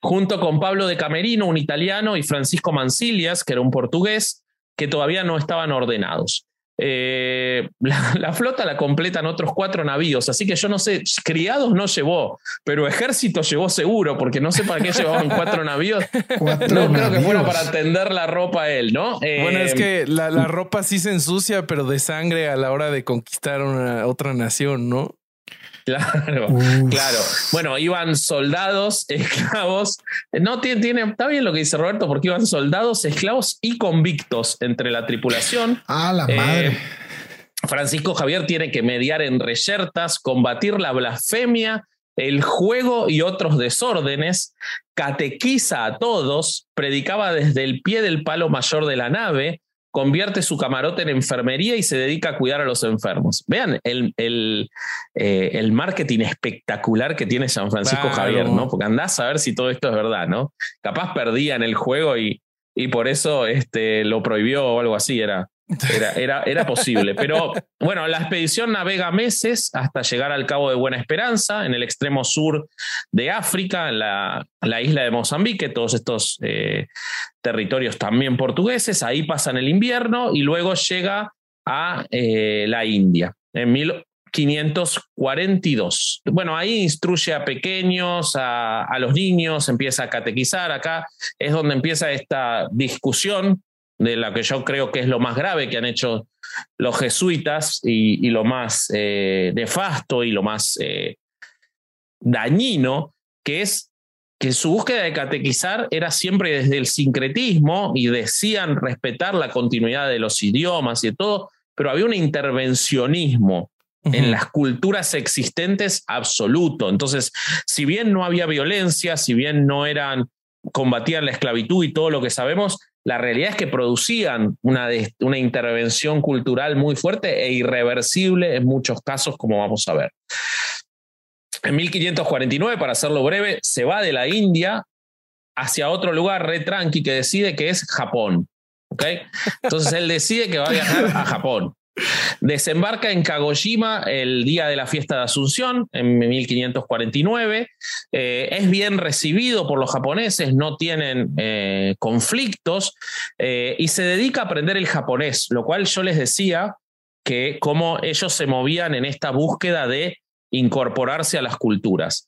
junto con Pablo de Camerino, un italiano, y Francisco Mansilias, que era un portugués, que todavía no estaban ordenados. Eh, (laughs) la, flota la completan otros cuatro navíos, así que yo no sé, criados no llevó, pero ejército llevó seguro, porque no sé para qué llevaban cuatro navíos. no creo que fuera para tender la ropa a él, ¿no? bueno, es que la, ropa sí se ensucia, pero de sangre a la hora de conquistar una, otra nación, ¿no? (laughs) Claro, claro. Bueno, iban soldados, (laughs) esclavos. No tiene, tiene, está bien lo que dice Roberto, porque iban soldados, esclavos y convictos entre la tripulación. Ah, la madre. Eh, Francisco Javier tiene que mediar en reyertas, combatir la blasfemia, el juego y otros desórdenes, catequiza a todos, predicaba desde el pie del palo mayor de la nave, convierte su camarote en enfermería y se dedica a cuidar a los enfermos. Vean el, el, eh, el marketing espectacular que tiene San Francisco Javier, ¿no? Porque andás a ver si todo esto es verdad, ¿no? Capaz perdía en el juego y, y por eso este, lo prohibió o algo así, era, era, era, posible. Pero bueno, la expedición navega meses hasta llegar al Cabo de Buena Esperanza, en el extremo sur de África, en la, la isla de Mozambique, todos estos eh, territorios también portugueses. Ahí pasan el invierno y luego llega a eh, la India. En 1542. Bueno, ahí instruye a pequeños, a, los niños, empieza a catequizar. Acá es donde empieza esta discusión de la que yo creo que es lo más grave que han hecho los jesuitas y, lo más eh, nefasto y lo más eh, dañino, que es que su búsqueda de catequizar era siempre desde el sincretismo y decían respetar la continuidad de los idiomas y de todo, pero había un intervencionismo en las culturas existentes absoluto. Entonces, si bien no había violencia, si bien no eran, combatían la esclavitud y todo lo que sabemos, la realidad es que producían una, una intervención cultural muy fuerte e irreversible en muchos casos, como vamos a ver. En 1549, para hacerlo breve, se va de la India hacia otro lugar re tranqui que decide que es Japón. ¿okay? Entonces él decide que va a viajar a Japón. Desembarca en Kagoshima el día de la fiesta de Asunción, en 1549. Eh, es bien recibido por los japoneses, no tienen eh, conflictos eh, y se dedica a aprender el japonés, lo cual yo les decía que cómo ellos se movían en esta búsqueda de incorporarse a las culturas.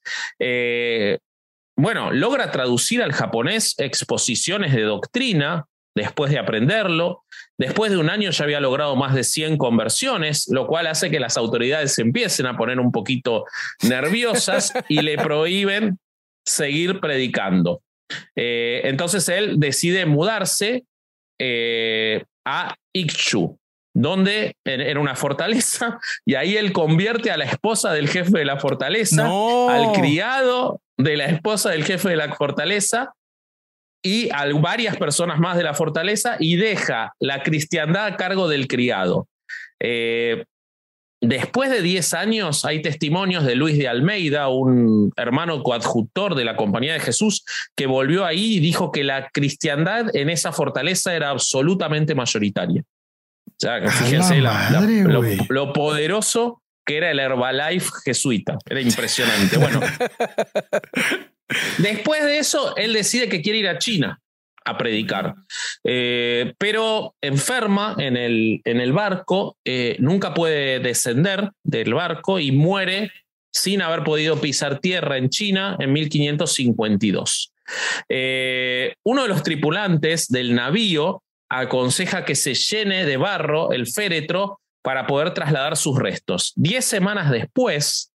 Bueno, logra traducir al japonés exposiciones de doctrina después de aprenderlo. Después de un año ya había logrado más de 100 conversiones, lo cual hace que las autoridades se empiecen a poner un poquito nerviosas y le prohíben seguir predicando. Eh, entonces él decide mudarse eh, a Ikchu, donde era una fortaleza, y ahí él convierte a la esposa del jefe de la fortaleza, al criado de la esposa del jefe de la fortaleza y a varias personas más de la fortaleza y deja la cristiandad a cargo del criado. Eh, después de 10 años hay testimonios de Luis de Almeida, un hermano coadjutor de la Compañía de Jesús, que volvió ahí y dijo que la cristiandad en esa fortaleza era absolutamente mayoritaria fíjense lo, poderoso que era el Herbalife jesuita. Era impresionante. Bueno, (laughs) después de eso, él decide que quiere ir a China a predicar. Eh, pero enferma en el, en el barco, eh, nunca puede descender del barco y muere sin haber podido pisar tierra en China en 1552. Eh, uno de los tripulantes del navío aconseja que se llene de barro el féretro para poder trasladar sus restos. Diez semanas después,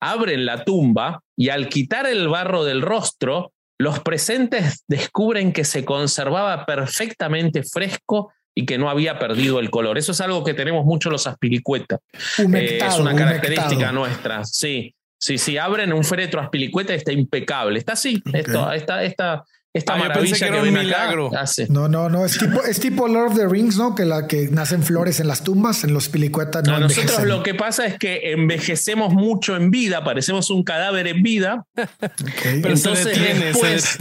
abren la tumba y al quitar el barro del rostro, los presentes descubren que se conservaba perfectamente fresco y que no había perdido el color. Eso es algo que tenemos mucho los aspilicuetas. Eh, es una característica nuestra. Sí, sí, sí. Abren un féretro aspilicueta y está impecable. Está así. Esto, esta, esta, esta maravilla que, era un milagro. No, no, no. Es tipo, es tipo Lord of the Rings, ¿no? Que la que nacen flores en las tumbas, en los pilicuetas no. nosotros lo que pasa es que envejecemos mucho en vida, parecemos un cadáver en vida. Entonces después,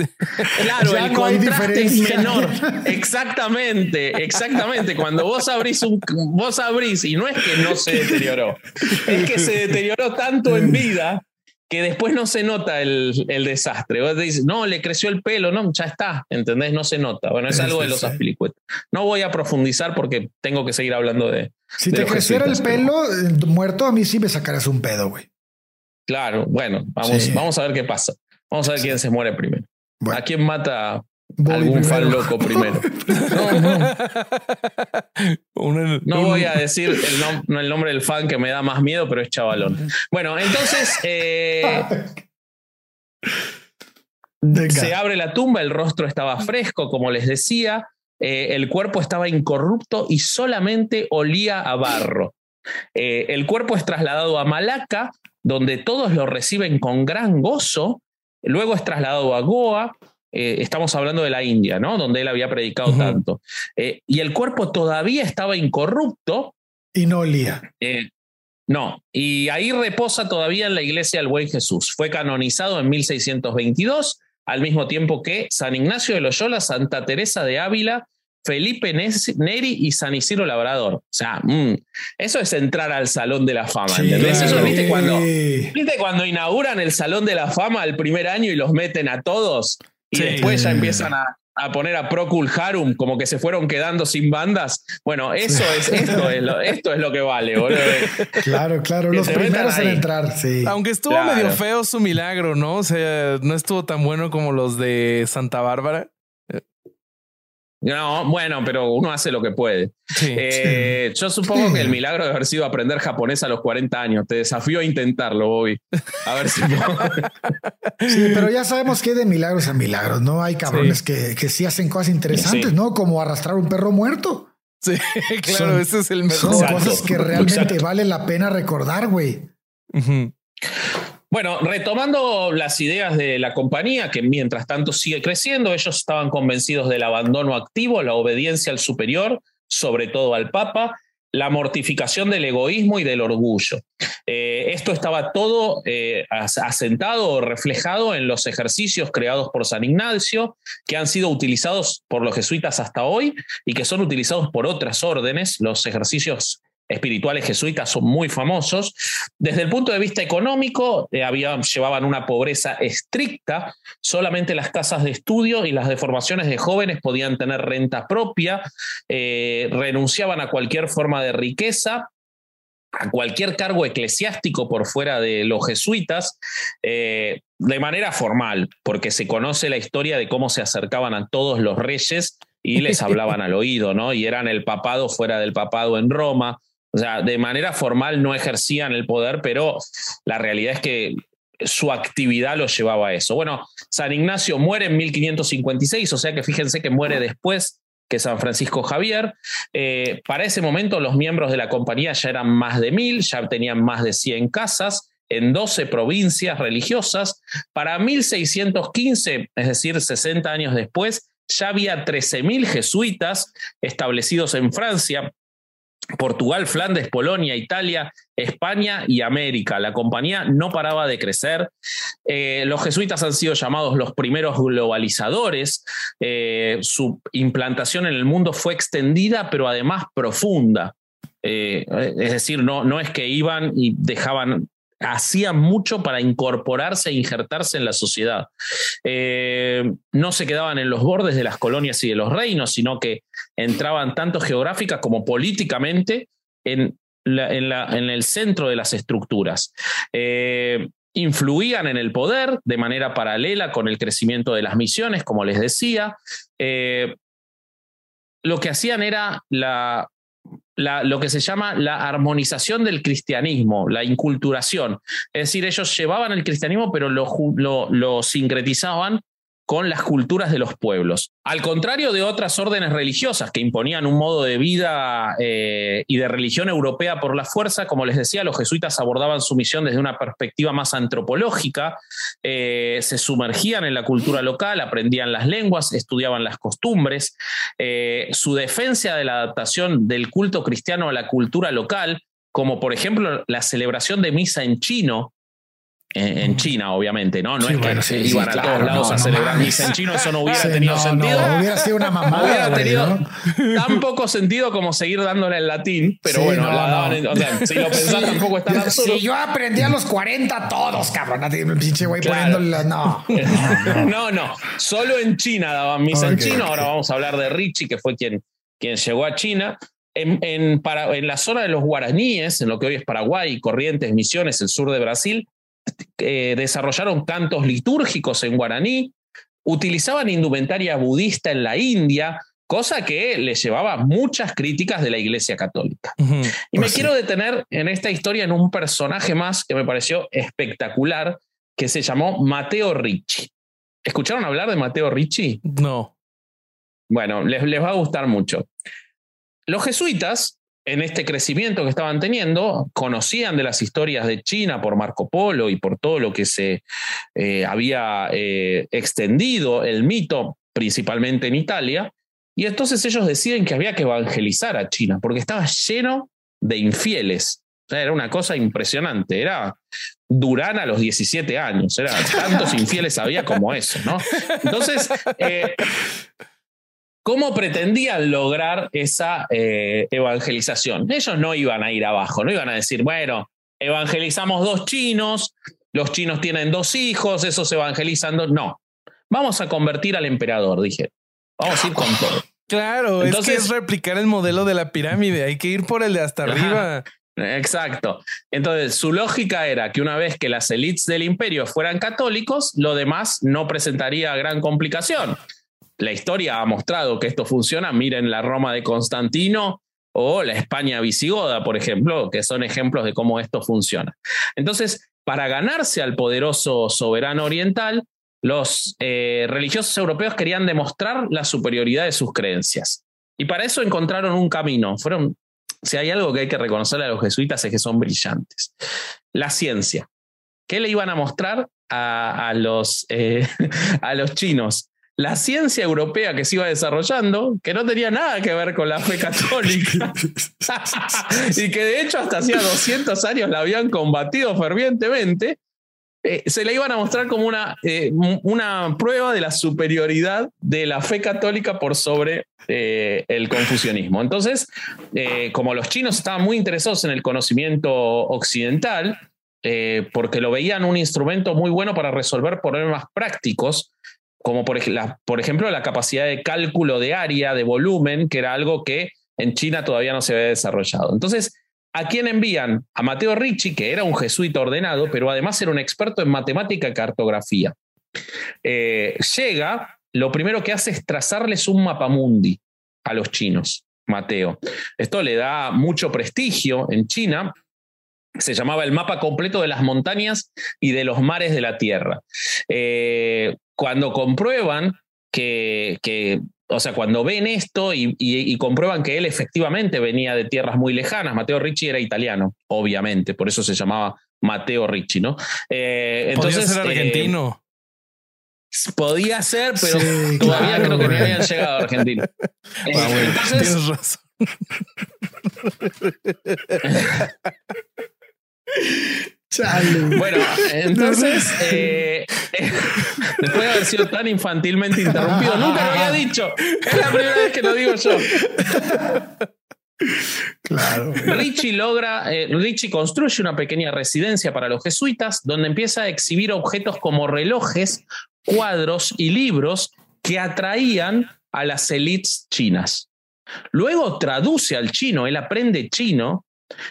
claro, el contraste es menor. Exactamente, exactamente. Cuando vos abrís un, vos abrís y no es que no se deterioró, es que se deterioró tanto en vida que después no se nota el, desastre. Vos dices, no, le creció el pelo, no, ya está, ¿entendés? No se nota. Bueno, es algo de los aspilicuetas. No voy a profundizar porque tengo que seguir hablando de. Si te creciera el pelo eh, muerto, a mí sí me sacarás un pedo, güey. Claro, bueno, vamos, vamos a ver qué pasa. Vamos a ver quién se muere primero. ¿A quién mata algún fan loco primero. no, (laughs) voy a decir el, nombre del fan que me da más miedo, pero es chavalón. Bueno, entonces eh, se abre la tumba, el rostro estaba fresco, como les decía, eh, el cuerpo estaba incorrupto y solamente olía a barro. Eh, el cuerpo es trasladado a Malaca, donde todos lo reciben con gran gozo. Luego es trasladado a Goa, eh, estamos hablando de la India, ¿no? Donde él había predicado tanto. Eh, y el cuerpo todavía estaba incorrupto. Y no olía. Eh, no, y ahí reposa todavía en la iglesia del Buen Jesús. Fue canonizado en 1622, al mismo tiempo que San Ignacio de Loyola, Santa Teresa de Ávila, Felipe Neri y San Isidro Labrador. O sea, mm, eso es entrar al Salón de la Fama. ¿viste cuando, ¿viste cuando inauguran el Salón de la Fama el primer año y los meten a todos? Y después ya empiezan a, a poner a Procul Harum, como que se fueron quedando sin bandas. Bueno, eso es, esto es lo, esto es lo que vale, boludo. Claro, claro, los primeros en entrar, sí. Aunque estuvo medio feo su milagro, ¿no? O sea, no estuvo tan bueno como los de Santa Bárbara. No, bueno, pero uno hace lo que puede. Eh, yo supongo que el milagro de haber sido aprender japonés a los 40 años. Te desafío a intentarlo, Bobby. A ver si. sí, pero ya sabemos que hay de milagros a milagros, ¿no? Hay cabrones que, que sí hacen cosas interesantes, ¿no? Como arrastrar un perro muerto. Sí, (laughs) claro, ese es el mejor. Son cosas que realmente vale la pena recordar, güey. Bueno, retomando las ideas de la compañía, que mientras tanto sigue creciendo, ellos estaban convencidos del abandono activo, la obediencia al superior, sobre todo al Papa, la mortificación del egoísmo y del orgullo. Eh, esto estaba todo eh, asentado o reflejado en los ejercicios creados por San Ignacio, que han sido utilizados por los jesuitas hasta hoy y que son utilizados por otras órdenes, los ejercicios espirituales jesuitas son muy famosos. Desde el punto de vista económico, eh, llevaban una pobreza estricta, solamente las casas de estudio y las deformaciones de jóvenes podían tener renta propia, eh, renunciaban a cualquier forma de riqueza a cualquier cargo eclesiástico por fuera de los jesuitas, eh, de manera formal, porque se conoce la historia de cómo se acercaban a todos los reyes y les hablaban al oído, ¿no? Y eran el papado fuera del papado en Roma, o sea, de manera formal no ejercían el poder, pero la realidad es que su actividad lo llevaba a eso. Bueno, San Ignacio muere en 1556, o sea que fíjense que muere después que San Francisco Javier. Eh, para ese momento los miembros de la compañía ya eran más de mil, ya tenían más de 100 casas en 12 provincias religiosas. Para 1615, es decir, 60 años después, ya había 13.000 jesuitas establecidos en Francia, Portugal, Flandes, Polonia, Italia, España y América. La compañía no paraba de crecer. Eh, los jesuitas han sido llamados los primeros globalizadores. Eh, su implantación en el mundo fue extendida, pero además profunda. Eh, es decir, no, no es que iban y dejaban hacían mucho para incorporarse e injertarse en la sociedad. Eh, no se quedaban en los bordes de las colonias y de los reinos, sino que entraban tanto geográfica como políticamente en, en, el centro de las estructuras. Eh, influían en el poder de manera paralela con el crecimiento de las misiones, como les decía. Eh, lo que hacían era la lo que se llama la armonización del cristianismo, la inculturación. Es decir, ellos llevaban el cristianismo, pero lo, lo sincretizaban con las culturas de los pueblos. Al contrario de otras órdenes religiosas que imponían un modo de vida eh, y de religión europea por la fuerza, como les decía, los jesuitas abordaban su misión desde una perspectiva más antropológica, eh, se sumergían en la cultura local, aprendían las lenguas, estudiaban las costumbres, eh, su defensa de la adaptación del culto cristiano a la cultura local, como por ejemplo la celebración de misa en chino, en, China, obviamente, ¿no? No es que iban a todos lados a celebrar misa en chino, eso no (laughs) hubiera tenido sentido. hubiera sido una mamada. Hubiera tenido tan poco sentido como seguir dándole el latín, pero bueno, la daban, o sea, si lo (laughs) pensás tampoco está tan absurdo. Si yo aprendí a los 40 todos, cabrón, pinche güey poniéndole (laughs) no. no, no, solo en China daban misa en chino, ahora vamos a hablar de Richie, que fue quien, quien llegó a China. En, en, para, en la zona de los guaraníes, en lo que hoy es Paraguay, Corrientes, Misiones, el sur de Brasil, eh, desarrollaron cantos litúrgicos en guaraní, utilizaban indumentaria budista en la India, cosa que les llevaba muchas críticas de la Iglesia Católica. Y me pues quiero detener en esta historia en un personaje más que me pareció espectacular, que se llamó Mateo Ricci. ¿Escucharon hablar de Mateo Ricci? No. Bueno, les, les va a gustar mucho. Los jesuitas en este crecimiento que estaban teniendo, conocían de las historias de China por Marco Polo y por todo lo que se eh, había eh, extendido el mito, principalmente en Italia, y entonces ellos deciden que había que evangelizar a China, porque estaba lleno de infieles. era una cosa impresionante, era Durán a los 17 años, era tantos (laughs) infieles había como eso, ¿no? Entonces, eh, ¿Cómo pretendían lograr esa eh, evangelización? Ellos no iban a ir abajo, no iban a decir, bueno, evangelizamos dos chinos, los chinos tienen dos hijos, esos evangelizan dos. No, vamos a convertir al emperador, dije. Vamos a ir con todo. Claro, Entonces, es que es replicar el modelo de la pirámide, hay que ir por el de hasta arriba. Exacto. Entonces, su lógica era que una vez que las élites del imperio fueran católicos, lo demás no presentaría gran complicación. La historia ha mostrado que esto funciona. Miren la Roma de Constantino o la España visigoda, por ejemplo, que son ejemplos de cómo esto funciona. Entonces, para ganarse al poderoso soberano oriental, los eh, religiosos europeos querían demostrar la superioridad de sus creencias. Y para eso encontraron un camino. Fueron si hay algo que hay que reconocerle a los jesuitas es que son brillantes. La ciencia. ¿Qué le iban a mostrar a, los, eh, (laughs) a los chinos? La ciencia europea que se iba desarrollando, que no tenía nada que ver con la fe católica, (laughs) y que de hecho hasta hacía 200 años la habían combatido fervientemente, eh, se le iban a mostrar como una, eh, una prueba de la superioridad de la fe católica por sobre eh, el confucianismo. Entonces, como los chinos estaban muy interesados en el conocimiento occidental, porque lo veían un instrumento muy bueno para resolver problemas prácticos, como por, ejemplo la capacidad de cálculo de área, de volumen, que era algo que en China todavía no se había desarrollado. Entonces, ¿A quién envían? A Mateo Ricci, que era un jesuita ordenado, pero además era un experto en matemática y cartografía. Eh, llega, lo primero que hace es trazarles un mapamundi a los chinos, Mateo. Esto le da mucho prestigio en China. Se llamaba el mapa completo de las montañas y de los mares de la Tierra. Eh, cuando comprueban que, que o sea, cuando ven esto y, comprueban que él efectivamente venía de tierras muy lejanas, Mateo Ricci era italiano, obviamente, por eso se llamaba Mateo Ricci, ¿no? Eh, entonces, ser eh, argentino. podía ser, pero todavía creo que no habían llegado a Argentina. (laughs) Ah, tienes razón. (laughs) Bueno, (laughs) entonces, eh, (laughs) después de haber sido tan infantilmente interrumpido, nunca lo había dicho. Es la primera vez que lo digo yo. Claro. Richie logra, eh, Richie construye una pequeña residencia para los jesuitas donde empieza a exhibir objetos como relojes, cuadros y libros que atraían a las élites chinas. Luego traduce al chino, él aprende chino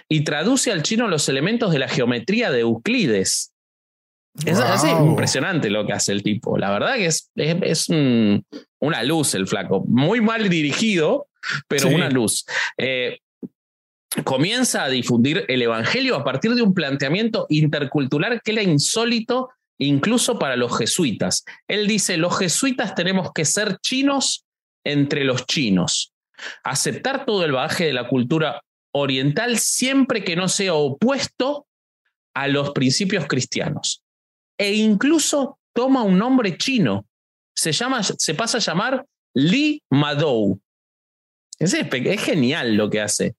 y traduce al chino los elementos de la geometría de Euclides. Es, impresionante lo que hace el tipo. La verdad que es, es, una luz el flaco. Muy mal dirigido, pero una luz. Eh, comienza a difundir el Evangelio a partir de un planteamiento intercultural que era insólito incluso para los jesuitas. Él dice, los jesuitas tenemos que ser chinos entre los chinos, aceptar todo el bagaje de la cultura oriental siempre que no sea opuesto a los principios cristianos. E incluso toma un nombre chino. Se, llama, se pasa a llamar Li Madou. Es, es genial lo que hace.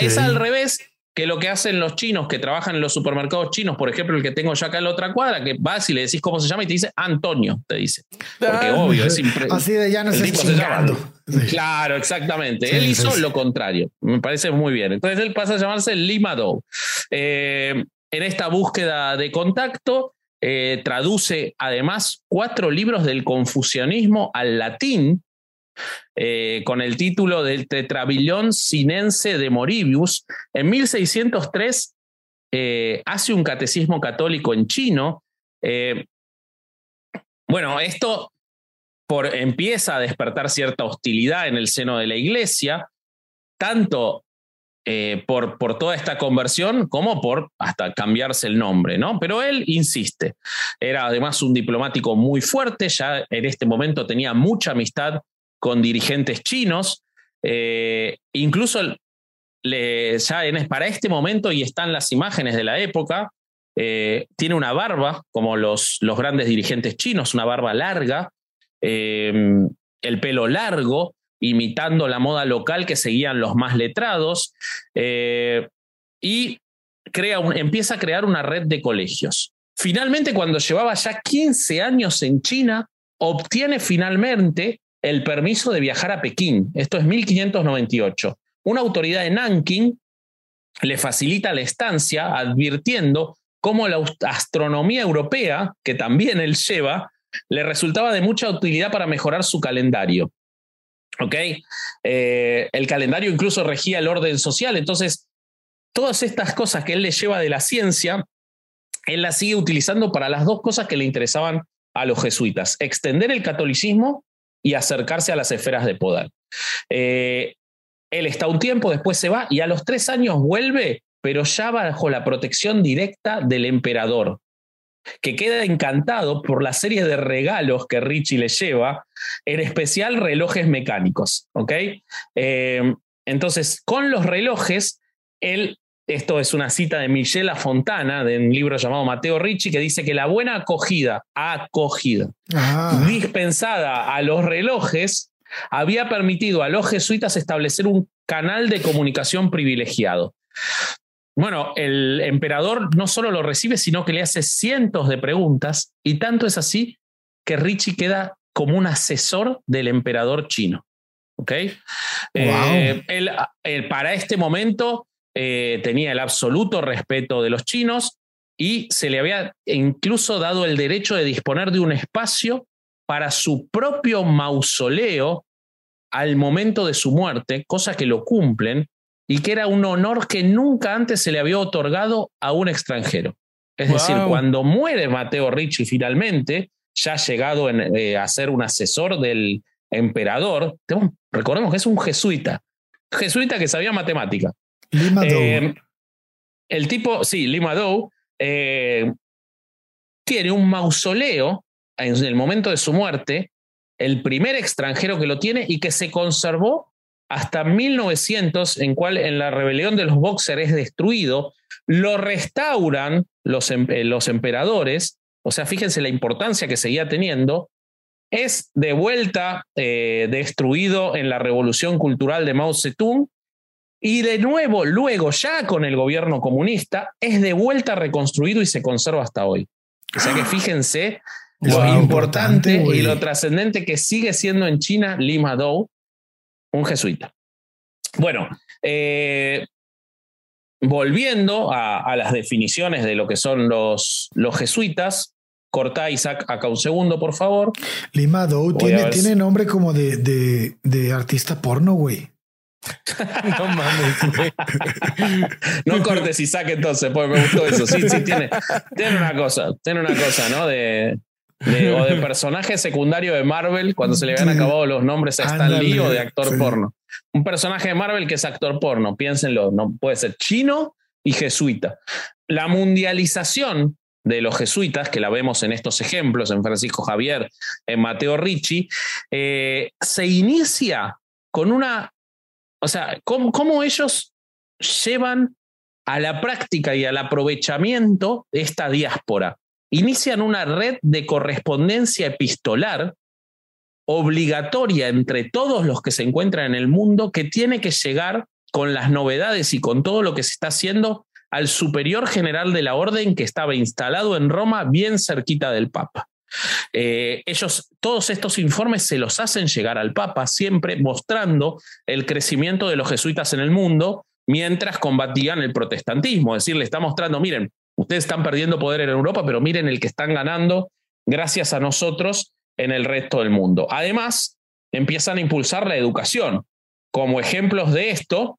Es al revés que lo que hacen los chinos que trabajan en los supermercados chinos, por ejemplo, el que tengo yo acá en la otra cuadra, que vas y le decís cómo se llama y te dice Antonio, te dice. Porque ah, obvio, es (laughs) Así de ya no se Claro, exactamente. él hizo lo contrario. Me parece muy bien. Entonces él pasa a llamarse Lima Doe. Eh, en esta búsqueda de contacto, eh, traduce además cuatro libros del confucianismo al latín eh, con el título del Tetrabillón Sinense de Moribius. En 1603 eh, hace un catecismo católico en chino. Bueno, esto empieza a despertar cierta hostilidad en el seno de la iglesia, tanto por, por, toda esta conversión como por hasta cambiarse el nombre, ¿no? Pero él insiste. Era además un diplomático muy fuerte, ya en este momento tenía mucha amistad con dirigentes chinos. Eh, incluso ya en, para este momento, y están las imágenes de la época, eh, tiene una barba, como los, los, grandes dirigentes chinos, una barba larga, eh, el pelo largo, imitando la moda local que seguían los más letrados, y crea empieza a crear una red de colegios. Finalmente, cuando llevaba ya 15 años en China, obtiene finalmente el permiso de viajar a Pekín. Esto es 1598. Una autoridad de Nanking le facilita la estancia advirtiendo cómo la astronomía europea, que también él lleva, le resultaba de mucha utilidad para mejorar su calendario. ¿Ok? Eh, el calendario incluso regía el orden social. Entonces, todas estas cosas que él le lleva de la ciencia, él las sigue utilizando para las dos cosas que le interesaban a los jesuitas, extender el catolicismo y acercarse a las esferas de poder. Eh, él está un tiempo, después se va y a los tres años vuelve, pero ya bajo la protección directa del emperador, que queda encantado por la serie de regalos que Richie le lleva, en especial relojes mecánicos. ¿ok? Eh, entonces, con los relojes, él, esto es una cita de Michela Fontana, de un libro llamado Mateo Ricci, que dice que la buena acogida, acogida, ah. dispensada a los relojes, había permitido a los jesuitas establecer un canal de comunicación privilegiado. Bueno, el emperador no solo lo recibe, sino que le hace cientos de preguntas y tanto es así que Richie queda como un asesor del emperador chino. ¿Ok? Eh, él, para este momento eh, tenía el absoluto respeto de los chinos y se le había incluso dado el derecho de disponer de un espacio para su propio mausoleo al momento de su muerte, cosa que lo cumplen, y que era un honor que nunca antes se le había otorgado a un extranjero. Es decir, cuando muere Mateo Ricci finalmente, ya llegado eh, a ser un asesor del emperador, recordemos que es un jesuita, jesuita que sabía matemática. Lima eh, el tipo, sí, Lima Dow, eh, tiene un mausoleo en el momento de su muerte, el primer extranjero que lo tiene y que se conservó hasta 1900, en cual en la rebelión de los Boxer es destruido, lo restauran los, em, eh, los emperadores, o sea, fíjense la importancia que seguía teniendo, es de vuelta eh, destruido en la revolución cultural de Mao Zedong, y de nuevo, luego, ya con el gobierno comunista, es de vuelta reconstruido y se conserva hasta hoy. O sea que fíjense lo importante y lo trascendente que sigue siendo en China Lima Dou, un jesuita. Bueno, eh, volviendo a, las definiciones de lo que son los, los jesuitas, corta Isaac acá un segundo, por favor. Lima Dou tiene, tiene, nombre como de, de, de artista porno, güey. (laughs) no mames, güey. no cortes Isaac entonces, porque me gustó eso. Sí, sí, tiene, tiene una cosa, tiene una cosa, ¿no? De, o de personaje secundario de Marvel cuando se le habían acabado los nombres a Stan Lee o de actor porno. Un personaje de Marvel que es actor porno, piénsenlo, no puede ser chino y jesuita. La mundialización de los jesuitas, que la vemos en estos ejemplos, en Francisco Javier, en Mateo Ricci, eh, se inicia con una, o sea, cómo ellos llevan a la práctica y al aprovechamiento esta diáspora inician una red de correspondencia epistolar obligatoria entre todos los que se encuentran en el mundo que tiene que llegar con las novedades y con todo lo que se está haciendo al superior general de la orden que estaba instalado en Roma, bien cerquita del Papa. Eh, ellos, todos estos informes se los hacen llegar al Papa, siempre mostrando el crecimiento de los jesuitas en el mundo mientras combatían el protestantismo. Es decir, le está mostrando, miren, Ustedes están perdiendo poder en Europa, pero miren el que están ganando gracias a nosotros en el resto del mundo. Además, empiezan a impulsar la educación. Como ejemplos de esto,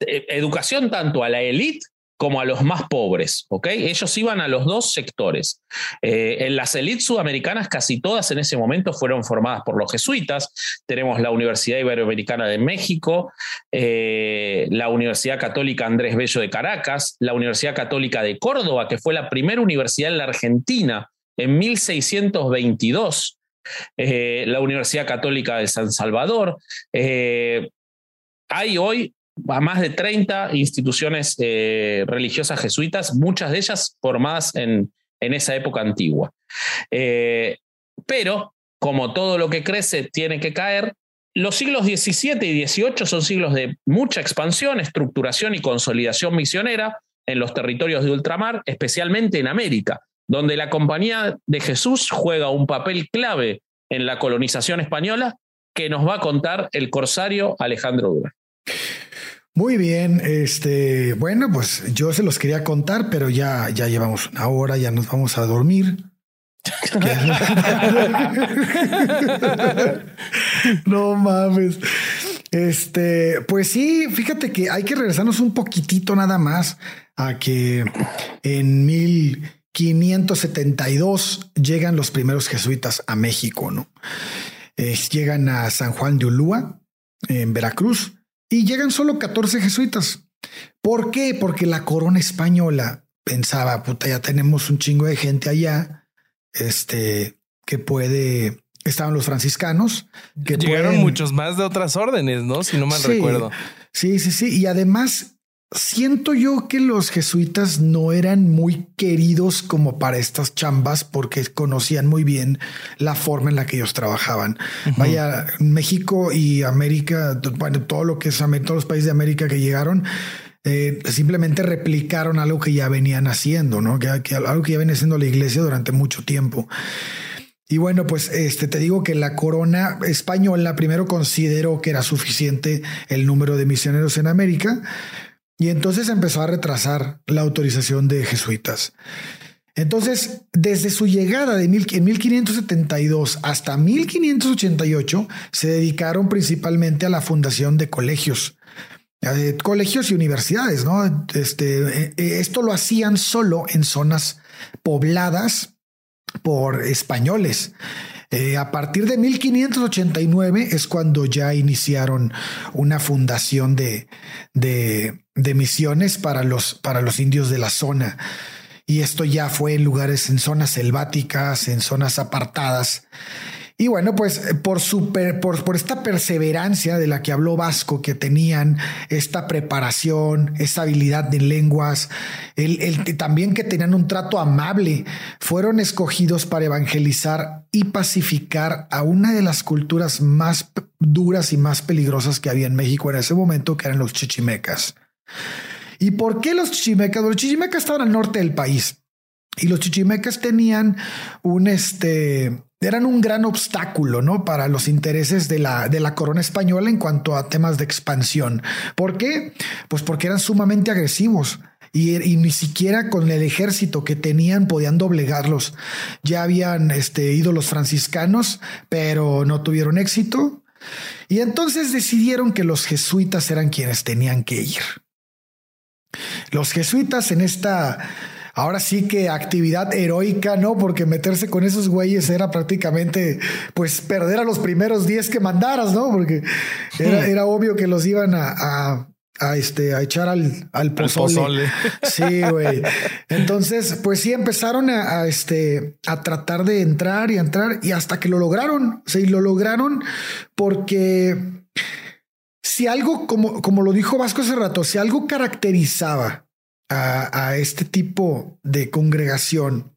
eh, educación tanto a la élite como a los más pobres. ¿ok? Ellos iban a los dos sectores. Eh, en las élites sudamericanas, casi todas en ese momento fueron formadas por los jesuitas. Tenemos la Universidad Iberoamericana de México, eh, la Universidad Católica Andrés Bello de Caracas, la Universidad Católica de Córdoba, que fue la primera universidad en la Argentina en 1622. Eh, la Universidad Católica de San Salvador. hay hoy a más de 30 instituciones eh, religiosas jesuitas, muchas de ellas formadas en, en esa época antigua. Eh, pero, como todo lo que crece tiene que caer, los siglos XVII y XVIII son siglos de mucha expansión, estructuración y consolidación misionera en los territorios de ultramar, especialmente en América, donde la Compañía de Jesús juega un papel clave en la colonización española que nos va a contar el corsario Alejandro Durán. Muy bien, este, bueno, pues yo se los quería contar, pero ya, ya llevamos una hora, ya nos vamos a dormir. (laughs) no mames. Este, pues sí, fíjate que hay que regresarnos un poquitito nada más a que en 1572 llegan los primeros jesuitas a México, ¿no? llegan a San Juan de Ulúa, en Veracruz, y llegan solo 14 jesuitas. ¿Por qué? Porque la corona española pensaba, puta, ya tenemos un chingo de gente allá, este, que puede, estaban los franciscanos, que llegaron muchos más de otras órdenes, ¿no? Si no mal recuerdo. Sí, sí, sí. Y además siento yo que los jesuitas no eran muy queridos como para estas chambas porque conocían muy bien la forma en la que ellos trabajaban. Vaya, México y América, bueno, todo lo que es todos los países de América que llegaron, eh, simplemente replicaron algo que ya venían haciendo, ¿no? Que, algo que ya venía haciendo la iglesia durante mucho tiempo. Y bueno, pues este te digo que la corona española primero consideró que era suficiente el número de misioneros en América, y entonces empezó a retrasar la autorización de jesuitas. Entonces, desde su llegada de mil, en 1572 hasta 1588, se dedicaron principalmente a la fundación de colegios, eh, colegios y universidades. ¿no? Este, eh, esto lo hacían solo en zonas pobladas por españoles. Eh, a partir de 1589 es cuando ya iniciaron una fundación de, misiones para los, para los indios de la zona. Y esto ya fue en lugares, en zonas selváticas, en zonas apartadas. Y bueno, pues eh, por, por, por, esta perseverancia de la que habló Vasco, que tenían esta preparación, esta habilidad de lenguas, el, también que tenían un trato amable, fueron escogidos para evangelizar y pacificar a una de las culturas más duras y más peligrosas que había en México en ese momento, que eran los chichimecas. ¿Y por qué los chichimecas? Los chichimecas estaban al norte del país. Y los chichimecas tenían un este eran un gran obstáculo ¿no? para los intereses de la, de la corona española en cuanto a temas de expansión. ¿Por qué? Pues porque eran sumamente agresivos. Y, ni siquiera con el ejército que tenían podían doblegarlos. Ya habían este, ido los franciscanos, pero no tuvieron éxito. Y entonces decidieron que los jesuitas eran quienes tenían que ir. Los jesuitas en esta ahora sí que actividad heroica, ¿no? Porque meterse con esos güeyes era prácticamente, pues, perder a los primeros 10 que mandaras, ¿no? Porque era, obvio que los iban a, este, a echar al, al pozole. Sí, güey. Entonces, pues sí, empezaron a, este, a tratar de entrar y entrar y hasta que lo lograron. Sí, lo lograron porque si algo, como, como lo dijo Vasco hace rato, si algo caracterizaba a, este tipo de congregación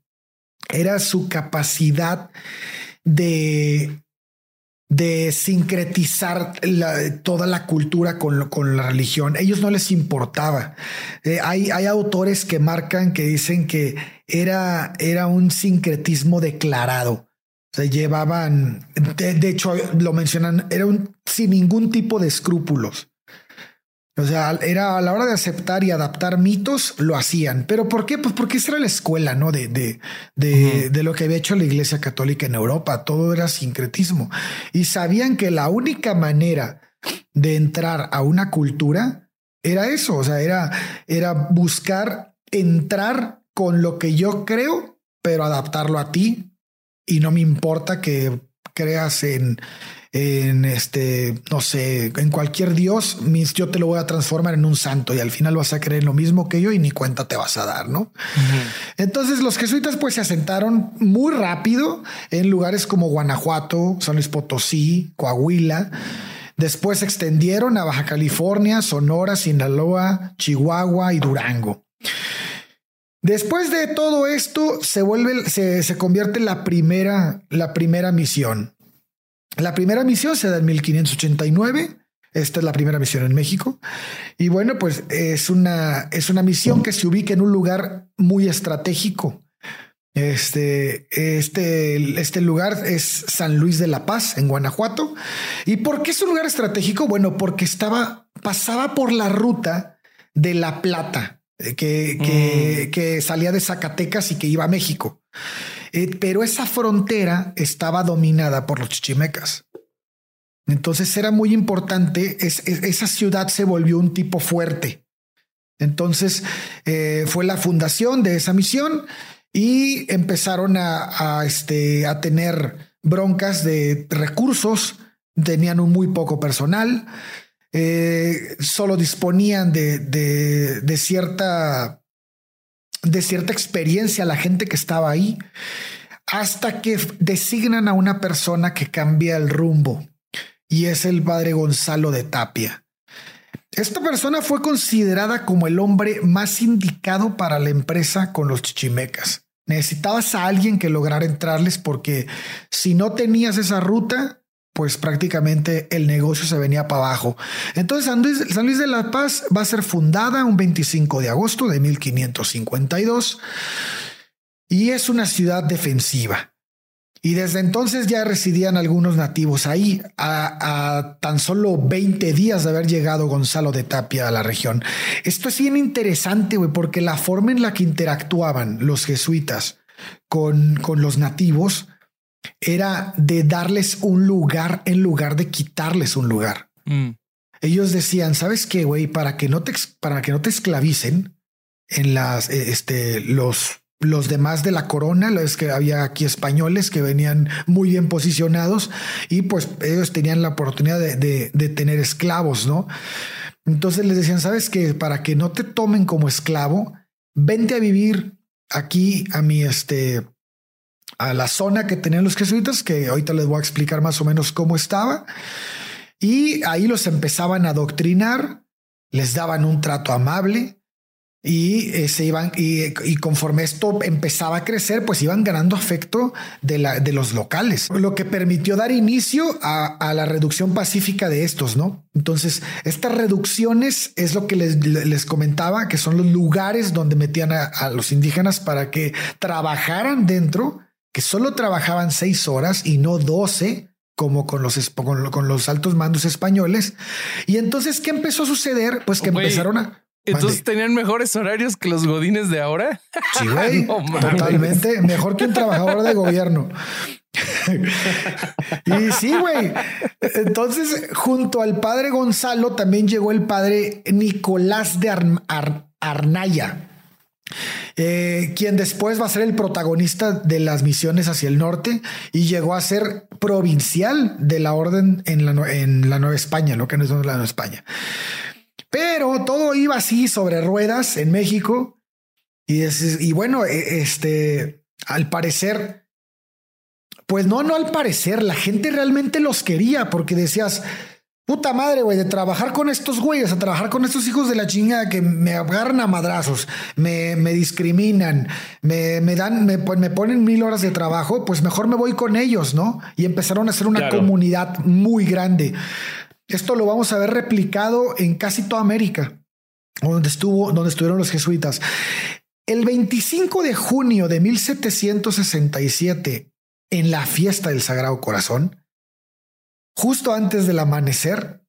era su capacidad de de sincretizar toda la cultura con, con, la religión. Ellos no les importaba. Eh, hay, hay, autores que marcan que dicen que era, era un sincretismo declarado. Se llevaban, de, de, hecho, lo mencionan, era un, sin ningún tipo de escrúpulos. O sea, era a la hora de aceptar y adaptar mitos, lo hacían. ¿Pero por qué? Pues porque esa era la escuela, ¿no? De, de, de, de, lo que había hecho la Iglesia Católica en Europa. Todo era sincretismo. Y sabían que la única manera de entrar a una cultura era eso. O sea, era, era buscar entrar con lo que yo creo, pero adaptarlo a ti. Y no me importa que creas en, en este, no sé, en cualquier dios, yo te lo voy a transformar en un santo y al final vas a creer lo mismo que yo y ni cuenta te vas a dar, ¿no? Entonces los jesuitas pues se asentaron muy rápido en lugares como Guanajuato, San Luis Potosí, Coahuila. Después se extendieron a Baja California, Sonora, Sinaloa, Chihuahua y Durango. Después de todo esto, se vuelve, se, se convierte en la primera, la primera misión. La primera misión se da en 1589. Esta es la primera misión en México. Y bueno, pues es una, es una misión que se ubica en un lugar muy estratégico. Este, este, este lugar es San Luis de la Paz, en Guanajuato. ¿Y por qué es un lugar estratégico? Bueno, porque estaba, pasaba por la ruta de La Plata, que, que, mm. que salía de Zacatecas y que iba a México. Eh, pero esa frontera estaba dominada por los chichimecas. Entonces era muy importante, esa ciudad se volvió un tipo fuerte. Entonces eh, fue la fundación de esa misión y empezaron a, este, a tener broncas de recursos, tenían un muy poco personal, eh, solo disponían de, de, cierta de cierta experiencia la gente que estaba ahí, hasta que designan a una persona que cambia el rumbo y es el padre Gonzalo de Tapia. Esta persona fue considerada como el hombre más indicado para la empresa con los chichimecas. Necesitabas a alguien que lograra entrarles porque si no tenías esa ruta, pues prácticamente el negocio se venía para abajo. Entonces San Luis, de la Paz va a ser fundada un 25 de agosto de 1552 y es una ciudad defensiva. Y desde entonces ya residían algunos nativos ahí, a, tan solo 20 días de haber llegado Gonzalo de Tapia a la región. Esto es bien interesante, güey, porque la forma en la que interactuaban los jesuitas con, con los nativos era de darles un lugar en lugar de quitarles un lugar. Mm. Ellos decían, ¿sabes qué, güey? Para que no te, para que no te esclavicen en las, este, los los demás de la corona, es que había aquí españoles que venían muy bien posicionados y pues ellos tenían la oportunidad de, tener esclavos, ¿no? Entonces les decían, sabes que para que no te tomen como esclavo, vente a vivir aquí a mi, este, a la zona que tenían los jesuitas, que ahorita les voy a explicar más o menos cómo estaba. Y ahí los empezaban a adoctrinar, les daban un trato amable, y eh, se iban y, conforme esto empezaba a crecer, pues iban ganando afecto de, la, de los locales, lo que permitió dar inicio a, la reducción pacífica de estos, ¿no? Entonces, estas reducciones es lo que les, comentaba, que son los lugares donde metían a, los indígenas para que trabajaran dentro, que solo trabajaban seis horas y no doce, como con los, con, los altos mandos españoles. Y entonces, ¿qué empezó a suceder? Pues que empezaron a entonces tenían mejores horarios que los godines de ahora. Sí, güey. (laughs) totalmente. Mejor que un trabajador de gobierno. (laughs) y sí, güey. Entonces, junto al padre Gonzalo, también llegó el padre Nicolás de Arnaya. Eh, quien después va a ser el protagonista de las misiones hacia el norte y llegó a ser provincial de la orden en la, Nueva España, lo que no es la Nueva España. Pero todo iba así sobre ruedas en México. Y, y bueno, e, este, al parecer, pues no, no al parecer, la gente realmente los quería porque decías, puta madre, güey, de trabajar con estos güeyes, a trabajar con estos hijos de la chingada que me agarran a madrazos, me, me discriminan, me, me dan, me, me, ponen mil horas de trabajo, pues mejor me voy con ellos, ¿no? Y empezaron a hacer una comunidad muy grande. Esto lo vamos a ver replicado en casi toda América, donde, estuvo, donde estuvieron los jesuitas. El 25 de junio de 1767, en la fiesta del Sagrado Corazón, justo antes del amanecer,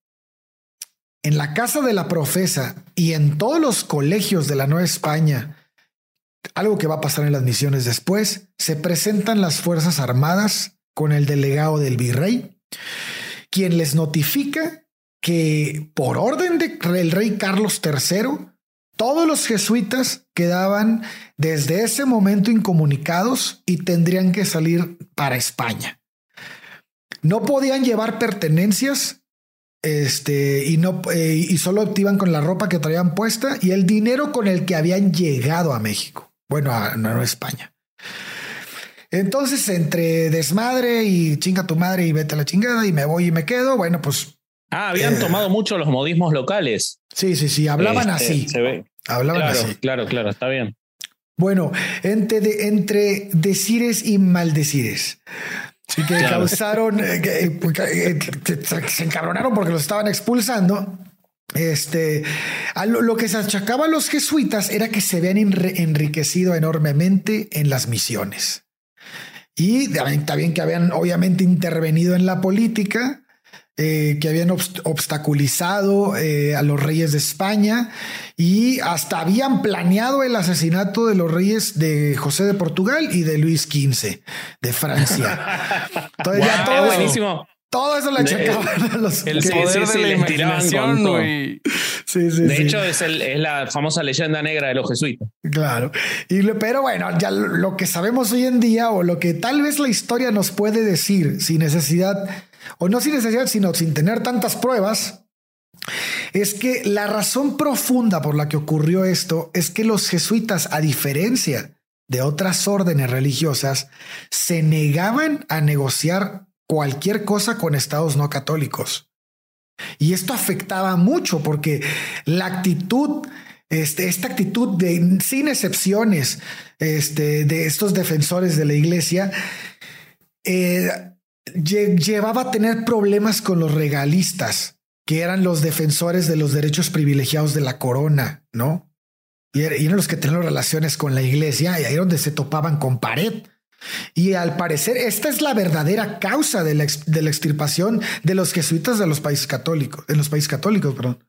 en la casa de la profesa y en todos los colegios de la Nueva España, algo que va a pasar en las misiones después, se presentan las Fuerzas Armadas con el delegado del virrey quien les notifica que por orden del rey Carlos III, todos los jesuitas quedaban desde ese momento incomunicados y tendrían que salir para España. No podían llevar pertenencias este, y, no, eh, y solo iban con la ropa que traían puesta y el dinero con el que habían llegado a México. Bueno, a, a España. Entonces, entre desmadre y chinga tu madre y vete a la chingada y me voy y me quedo, bueno, pues. Ah, habían eh, tomado mucho los modismos locales. Sí, sí, sí, hablaban este, así. Se ve. Hablaban así. Claro, claro, está bien. Bueno, entre, de, entre decires y maldecires. Sí, que causaron, eh, eh, se encabronaron porque los estaban expulsando. Este, lo, que se achacaba a los jesuitas era que se habían enriquecido enormemente en las misiones. Y también que habían obviamente intervenido en la política, eh, que habían obstaculizado eh, a los reyes de España y hasta habían planeado el asesinato de los reyes de José de Portugal y de Luis XV de Francia. (laughs) Entonces, ya todo, buenísimo. Todo eso le achacaban a los El poder de la imaginación, güey. Sí, sí, de hecho, es, es, la famosa leyenda negra de los jesuitas. Claro. Y, pero bueno, ya lo que sabemos hoy en día, o lo que tal vez la historia nos puede decir, sin necesidad, o no sin necesidad, sino sin tener tantas pruebas, es que la razón profunda por la que ocurrió esto es que los jesuitas, a diferencia de otras órdenes religiosas, se negaban a negociar cualquier cosa con estados no católicos. Y esto afectaba mucho porque la actitud, este, esta actitud de sin excepciones este, de estos defensores de la iglesia eh, llevaba a tener problemas con los regalistas, que eran los defensores de los derechos privilegiados de la corona, ¿no? Y, eran los que tenían relaciones con la iglesia y ahí donde se topaban con pared. Y al parecer, esta es la verdadera causa de la, de la extirpación de los jesuitas de los países católicos, en los países católicos, perdón.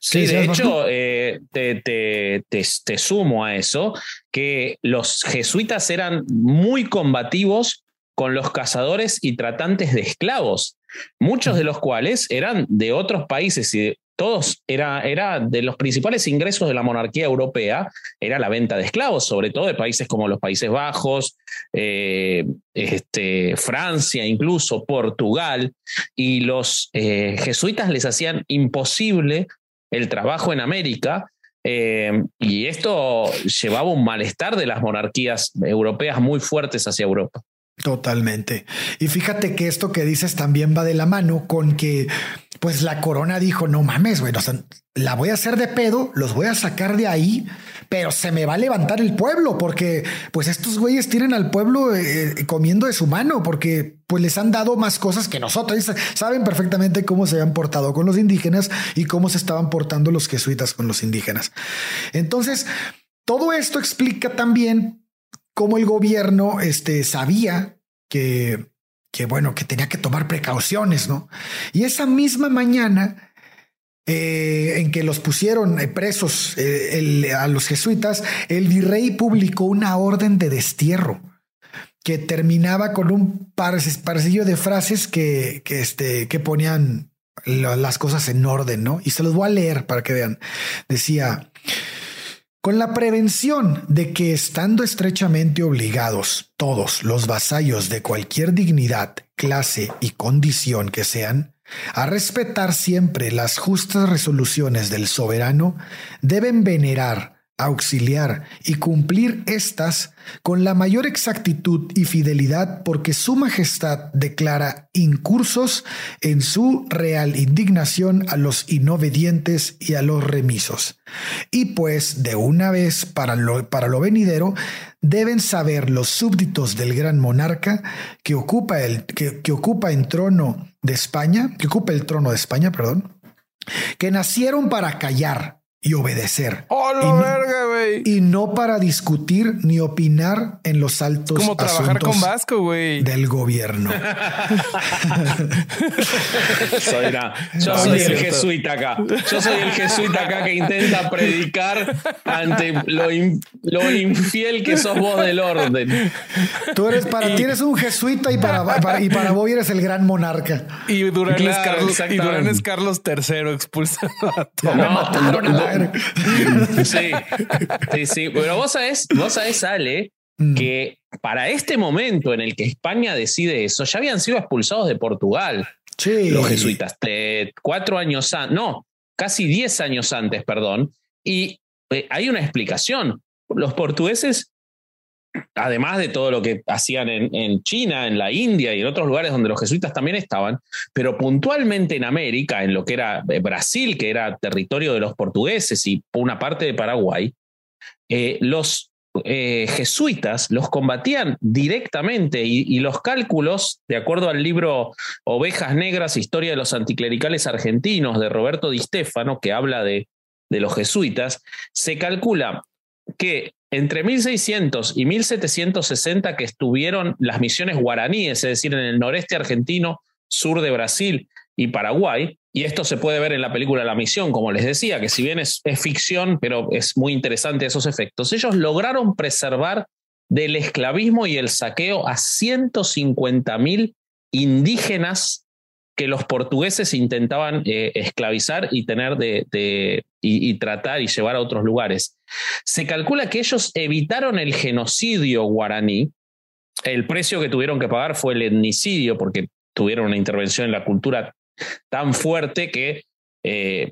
Sí, de hecho, eh, te, te, te, sumo a eso, que los jesuitas eran muy combativos con los cazadores y tratantes de esclavos, muchos de los cuales eran de otros países y de, todos, era, era de los principales ingresos de la monarquía europea, era la venta de esclavos, sobre todo de países como los Países Bajos, eh, este, Francia, incluso Portugal, y los eh, jesuitas les hacían imposible el trabajo en América. Eh, y esto llevaba un malestar de las monarquías europeas muy fuertes hacia Europa. Totalmente. Y fíjate que esto que dices también va de la mano con que, pues la corona dijo, no mames, güey, la voy a hacer de pedo, los voy a sacar de ahí, pero se me va a levantar el pueblo, porque pues estos güeyes tienen al pueblo eh, eh, comiendo de su mano, porque pues les han dado más cosas que nosotros. Saben perfectamente cómo se habían portado con los indígenas y cómo se estaban portando los jesuitas con los indígenas. Entonces, todo esto explica también cómo el gobierno este, sabía que, que, bueno, que tenía que tomar precauciones, ¿no? Y esa misma mañana eh, en que los pusieron eh, presos eh, a los jesuitas, el virrey publicó una orden de destierro que terminaba con un parcillo de frases que, que, este, que ponían las cosas en orden, ¿no? Y se los voy a leer para que vean. Decía, con la prevención de que estando estrechamente obligados todos los vasallos de cualquier dignidad, clase y condición que sean, a respetar siempre las justas resoluciones del soberano, deben venerar auxiliar y cumplir estas con la mayor exactitud y fidelidad porque Su Majestad declara incursos en su real indignación a los inobedientes y a los remisos. Y pues de una vez para lo, para lo venidero deben saber los súbditos del gran monarca que ocupa el que, que ocupa el trono de España, que ocupa el trono de España, perdón, que nacieron para callar y obedecer. ¡Oh, y, verga, güey! Y no para discutir ni opinar en los altos Como trabajar con Vasco, güey. Del gobierno. (laughs) soy yo soy el jesuita acá. Yo soy el jesuita acá que intenta predicar ante lo, infiel que sos vos del orden. Tú eres para ti eres un jesuita y para, y para vos eres el gran monarca. Y Durán, es, Carlos, y Durán es Carlos III expulsado a todos. Sí, sí, sí. Pero vos sabés, vos sabés, Ale, mm. que para este momento en el que España decide eso, ya habían sido expulsados de Portugal. Sí. Los jesuitas, cuatro años antes, no, casi diez años antes, perdón. Y eh, hay una explicación. Los portugueses además de todo lo que hacían en, China, en la India y en otros lugares donde los jesuitas también estaban, pero puntualmente en América, en lo que era eh, Brasil, que era territorio de los portugueses y una parte de Paraguay, eh, los eh, jesuitas los combatían directamente y, los cálculos, de acuerdo al libro Ovejas Negras, Historia de los Anticlericales Argentinos de Roberto Di Stefano, que habla de, de los jesuitas, se calcula que entre 1600 y 1760 que estuvieron las misiones guaraníes, es decir, en el noreste argentino, sur de Brasil y Paraguay, y esto se puede ver en la película La Misión, como les decía, que si bien es, ficción, pero es muy interesante esos efectos, ellos lograron preservar del esclavismo y el saqueo a 150 mil indígenas que los portugueses intentaban eh, esclavizar y tener de, y, tratar y llevar a otros lugares. Se calcula que ellos evitaron el genocidio guaraní. El precio que tuvieron que pagar fue el etnicidio, porque tuvieron una intervención en la cultura tan fuerte que, eh,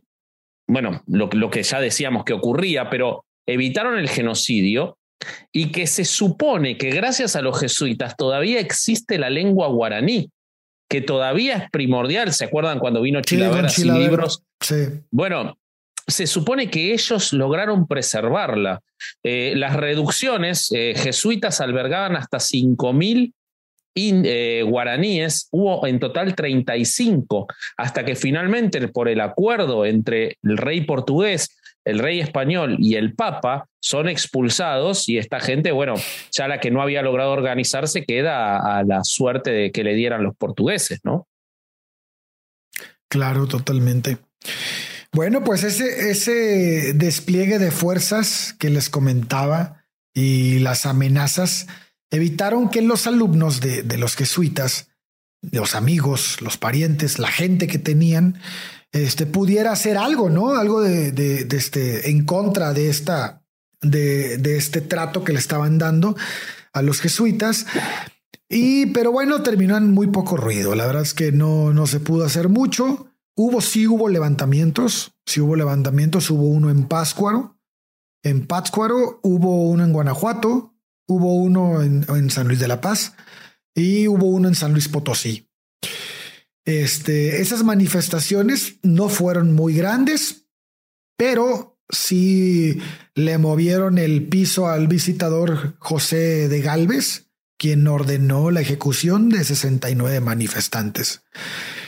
bueno, lo, lo que ya decíamos que ocurría, pero evitaron el genocidio y que se supone que gracias a los jesuitas todavía existe la lengua guaraní que todavía es primordial. ¿Se acuerdan cuando vino Chilavera sin libros? Sí. Bueno, se supone que ellos lograron preservarla. Eh, las reducciones eh, jesuitas albergaban hasta 5.000 eh, guaraníes, hubo en total 35, hasta que finalmente por el acuerdo entre el rey portugués el rey español y el papa son expulsados y esta gente, bueno, ya la que no había logrado organizarse queda a, la suerte de que le dieran los portugueses, ¿no? Claro, totalmente. Bueno, pues ese, ese despliegue de fuerzas que les comentaba y las amenazas evitaron que los alumnos de, de los jesuitas, los amigos, los parientes, la gente que tenían, este, pudiera hacer algo, ¿no? Algo de, este, en contra de esta, de, de, este trato que le estaban dando a los jesuitas. Y, pero bueno, terminó en muy poco ruido. La verdad es que no, no se pudo hacer mucho. Hubo, sí hubo levantamientos, sí hubo levantamientos. Hubo uno en Páscuaro, en Pátzcuaro, hubo uno en Guanajuato, hubo uno en San Luis de la Paz y hubo uno en San Luis Potosí. Este, esas manifestaciones no fueron muy grandes, pero sí le movieron el piso al visitador José de Galvez, quien ordenó la ejecución de 69 manifestantes.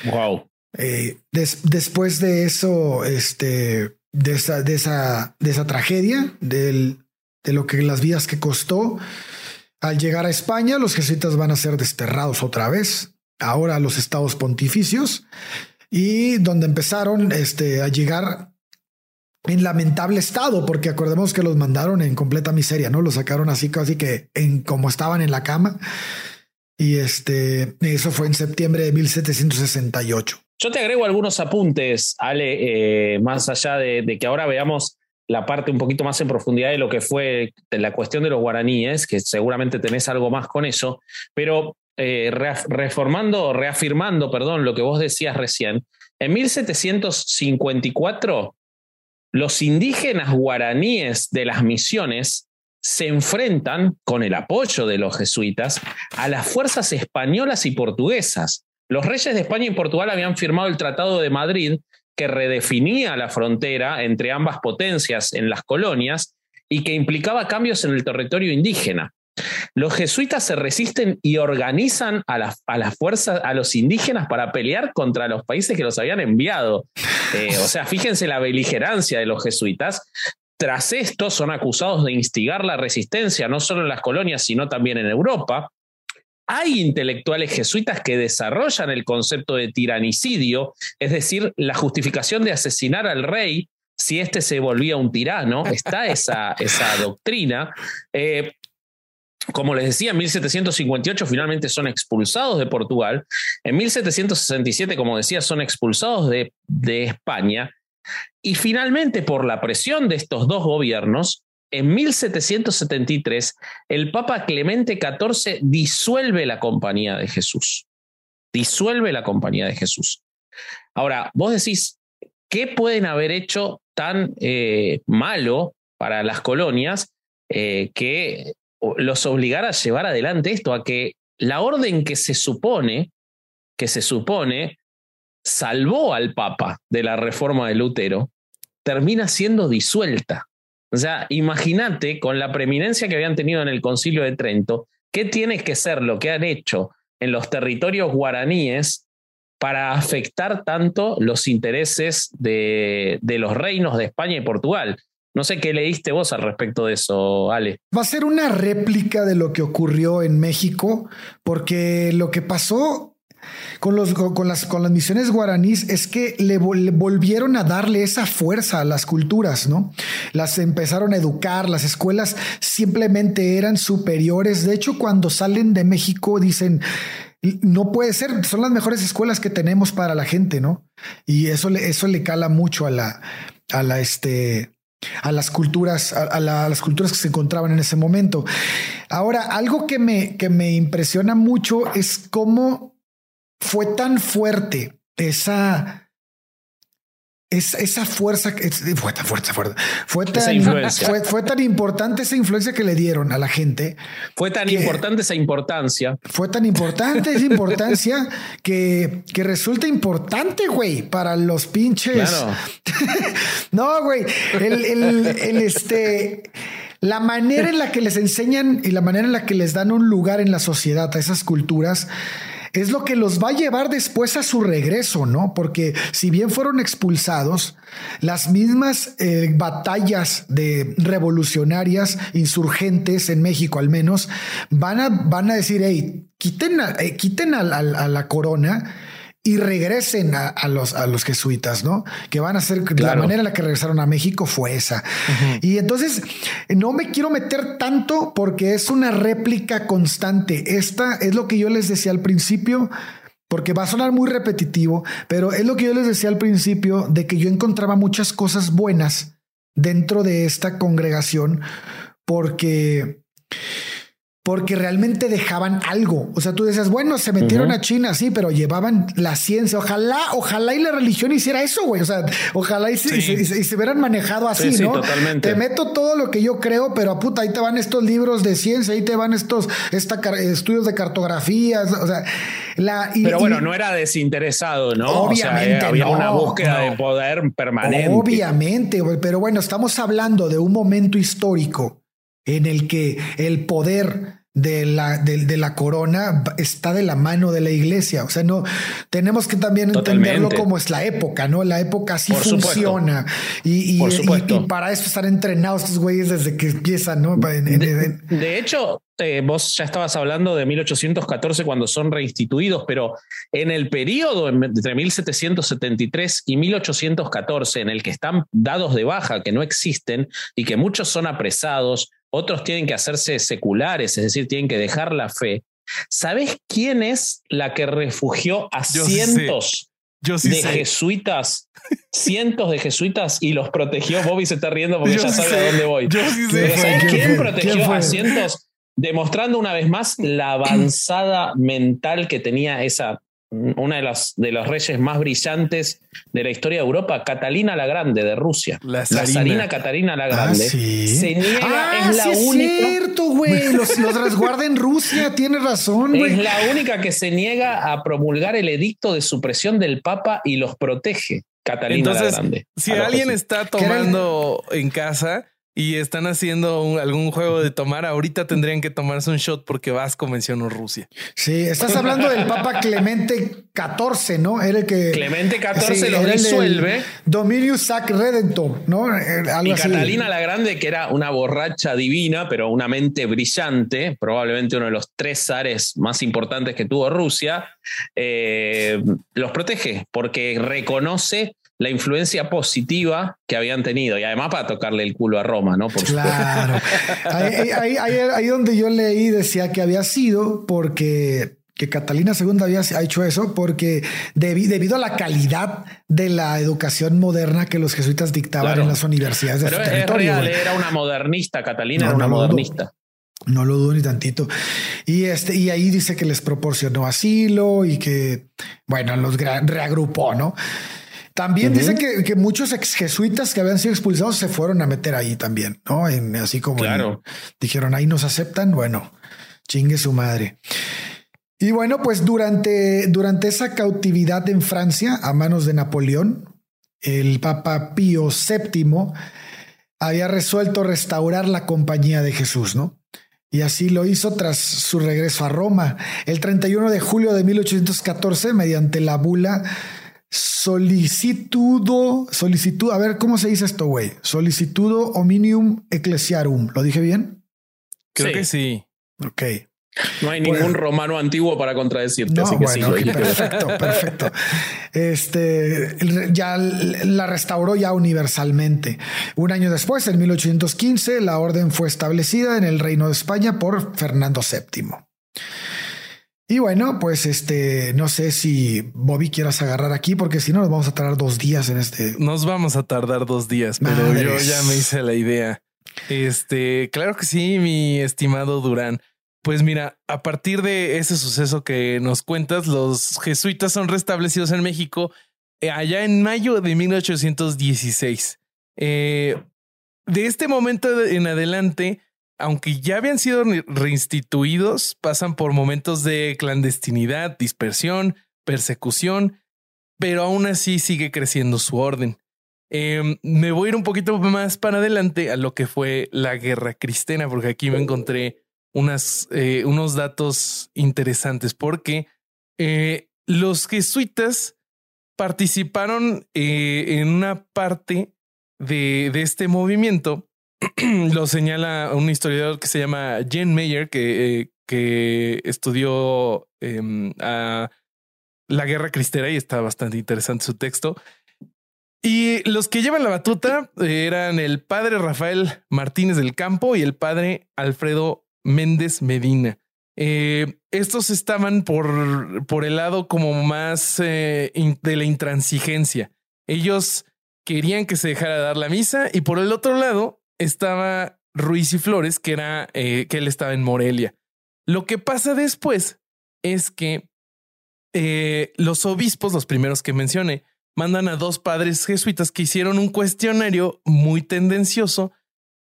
Wow. Eh, después de eso, este, de esa, de esa, de esa tragedia, del, de lo que las vidas que costó, al llegar a España, los jesuitas van a ser desterrados otra vez ahora los estados pontificios y donde empezaron este, a llegar en lamentable estado, porque acordemos que los mandaron en completa miseria, ¿no? Los sacaron así casi que en como estaban en la cama. Y este, eso fue en septiembre de 1768. Yo te agrego algunos apuntes, Ale, eh, más allá de, de, que ahora veamos la parte un poquito más en profundidad de lo que fue la cuestión de los guaraníes, que seguramente tenés algo más con eso, pero eh, reformando, reafirmando, perdón, lo que vos decías recién, en 1754 los indígenas guaraníes de las misiones se enfrentan, con el apoyo de los jesuitas, a las fuerzas españolas y portuguesas. Los reyes de España y Portugal habían firmado el Tratado de Madrid que redefinía la frontera entre ambas potencias en las colonias y que implicaba cambios en el territorio indígena. Los jesuitas se resisten y organizan a las a fuerzas, a los indígenas para pelear contra los países que los habían enviado. Eh, o sea, fíjense la beligerancia de los jesuitas. Tras esto son acusados de instigar la resistencia, no solo en las colonias, sino también en Europa. Hay intelectuales jesuitas que desarrollan el concepto de tiranicidio, es decir, la justificación de asesinar al rey si éste se volvía un tirano. Está esa, esa doctrina. Eh, como les decía, en 1758 finalmente son expulsados de Portugal. En 1767, como decía, son expulsados de, España. Y finalmente, por la presión de estos dos gobiernos, en 1773, el Papa Clemente XIV disuelve la Compañía de Jesús. Disuelve la Compañía de Jesús. Ahora, vos decís, ¿qué pueden haber hecho tan eh, malo para las colonias eh, que los obligara a llevar adelante esto, a que la orden que se supone, que se supone, salvó al Papa de la reforma de Lutero, termina siendo disuelta. O sea, imagínate con la preeminencia que habían tenido en el concilio de Trento, ¿qué tiene que ser lo que han hecho en los territorios guaraníes para afectar tanto los intereses de, de los reinos de España y Portugal? No sé qué leíste vos al respecto de eso, Ale. Va a ser una réplica de lo que ocurrió en México, porque lo que pasó con, los, con, las, con las misiones guaraníes es que le, volvieron a darle esa fuerza a las culturas, ¿no? Las empezaron a educar, las escuelas simplemente eran superiores. De hecho, cuando salen de México dicen, no puede ser, son las mejores escuelas que tenemos para la gente, ¿no? Y eso le, eso le cala mucho a la, a la, este, a las culturas, a, las culturas que se encontraban en ese momento. Ahora, algo que me, que me impresiona mucho es cómo fue tan fuerte esa, es, esa fuerza, fue tan fuerte, fue tan, fue, tan importante esa influencia que le dieron a la gente. Fue tan importante esa importancia. Fue tan importante esa importancia (laughs) que, que resulta importante, güey, para los pinches. (laughs) no, güey, el, el, el, este, la manera en la que les enseñan y la manera en la que les dan un lugar en la sociedad a esas culturas es lo que los va a llevar después a su regreso, ¿no? Porque si bien fueron expulsados, las mismas eh, batallas de revolucionarias, insurgentes en México al menos, van a, van a decir, hey, quiten, eh, quiten a la corona y regresen a, los, a los jesuitas, ¿no? Que van a ser la manera en la que regresaron a México fue esa. Y entonces no me quiero meter tanto porque es una réplica constante. Esta es lo que yo les decía al principio. Porque va a sonar muy repetitivo, pero es lo que yo les decía al principio de que yo encontraba muchas cosas buenas dentro de esta congregación porque porque realmente dejaban algo. O sea, tú decías, bueno, se metieron a China, sí, pero llevaban la ciencia. Ojalá, ojalá y la religión hiciera eso, güey. O sea, ojalá y, se, y, hubieran manejado así, ¿no? Totalmente. Te meto todo lo que yo creo, pero a puta, ahí te van estos libros de ciencia, ahí te van estos estudios de cartografías. O sea, la. pero bueno, no era desinteresado, ¿no? Obviamente. había una búsqueda de poder permanente. Obviamente, güey. Pero bueno, estamos hablando de un momento histórico en el que el poder de la, de, la corona está de la mano de la iglesia. O sea, no tenemos que también entenderlo como es la época, ¿no? La época así funciona. Y, para eso están entrenados estos güeyes desde que empiezan, ¿no? De, hecho, eh, vos ya estabas hablando de 1814 cuando son reinstituidos, pero en el periodo entre 1773 y 1814, en el que están dados de baja, que no existen y que muchos son apresados, otros tienen que hacerse seculares, es decir, tienen que dejar la fe. ¿Sabes quién es la que refugió a cientos de jesuitas? Cientos de jesuitas y los protegió. Bobby se está riendo porque ya sabe a dónde voy. ¿Sabes quién protegió a cientos? Demostrando una vez más la avanzada mental que tenía esa una de las de los reyes más brillantes de la historia de Europa, Catalina la Grande de Rusia. La zarina, Catalina la Grande. Ah, se niega, ah, es la única. Es cierto, güey. Los, resguarda en Rusia, tiene razón, güey. Es la única que se niega a promulgar el edicto de supresión del Papa y los protege. Catalina la Grande. Si alguien está tomando en casa, y están haciendo algún juego de tomar, ahorita tendrían que tomarse un shot porque Vasco mencionó Rusia. Sí, estás hablando del Papa Clemente XIV, ¿no? Era el que. Clemente XIV lo disuelve. Dominius Sac Redentor, ¿no? Eh, y Catalina la Grande, que era una borracha divina, pero una mente brillante, probablemente uno de los tres zares más importantes que tuvo Rusia, eh, los protege porque reconoce la influencia positiva que habían tenido y además para tocarle el culo a Roma, ¿no? Por claro. ahí, ahí, donde yo leí decía que había sido porque que Catalina II había hecho eso porque debido a la calidad de la educación moderna que los jesuitas dictaban en las universidades de Pero su territorio. era una modernista, Catalina era una modernista. No lo dudo ni tantito. Y este, y ahí dice que les proporcionó asilo y que, bueno, los reagrupó, ¿no? También dice que, muchos ex jesuitas que habían sido expulsados se fueron a meter ahí también, ¿no? En, así como dijeron, ahí nos aceptan, bueno, chingue su madre. Y bueno, pues durante, durante esa cautividad en Francia a manos de Napoleón, el Papa Pío VII había resuelto restaurar la compañía de Jesús, ¿no? Y así lo hizo tras su regreso a Roma. El 31 de julio de 1814, mediante la bula Solicitudo, solicitud, a ver, ¿cómo se dice esto, güey? Solicitudo hominium ecclesiarum. ¿Lo dije bien? Creo que sí. Ok. No hay ningún romano antiguo para contradecirte, así que sí. perfecto, perfecto. Este ya la restauró ya universalmente. Un año después, en 1815, la orden fue establecida en el Reino de España por Fernando VII. Y bueno, pues este, no sé si Bobby quieras agarrar aquí, porque si no nos vamos a tardar dos días en este. Nos vamos a tardar dos días, pero yo ya me hice la idea. Este, claro que sí, mi estimado Durán. Pues mira, a partir de ese suceso que nos cuentas, los jesuitas son restablecidos en México eh, allá en mayo de 1816. Eh, de este momento en adelante, aunque ya habían sido reinstituidos, pasan por momentos de clandestinidad, dispersión, persecución, pero aún así sigue creciendo su orden. Em, me voy a ir un poquito más para adelante a lo que fue la guerra cristiana, porque aquí me encontré eh, unos datos interesantes, porque eh, los jesuitas participaron eh, en una parte de este movimiento (clears throat) lo señala un historiador que se llama Jen Mayer, que, eh, que estudió em, la guerra cristera y está bastante interesante su texto. Y los que llevan la batuta eran el padre Rafael Martínez del Campo y el padre Alfredo Méndez Medina. Eh, estos estaban por, por el lado como más eh, de la intransigencia. Ellos querían que se dejara dar la misa y por el otro lado estaba Ruiz y Flores, que era eh, que él estaba en Morelia. Lo que pasa después es que eh, los obispos, los primeros que mencioné, mandan a dos padres jesuitas que hicieron un cuestionario muy tendencioso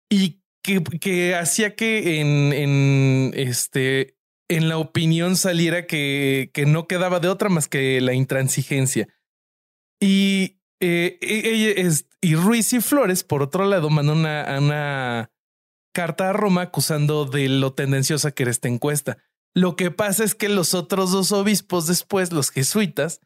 y que, que hacía que en, en, este, en la opinión saliera que, que no quedaba de otra más que la intransigencia. Y eh, ella es, y Ruiz y Flores, por otro lado, mandó una, carta a Roma acusando de lo tendenciosa que era esta encuesta. Lo que pasa es que los otros dos obispos después, los jesuitas,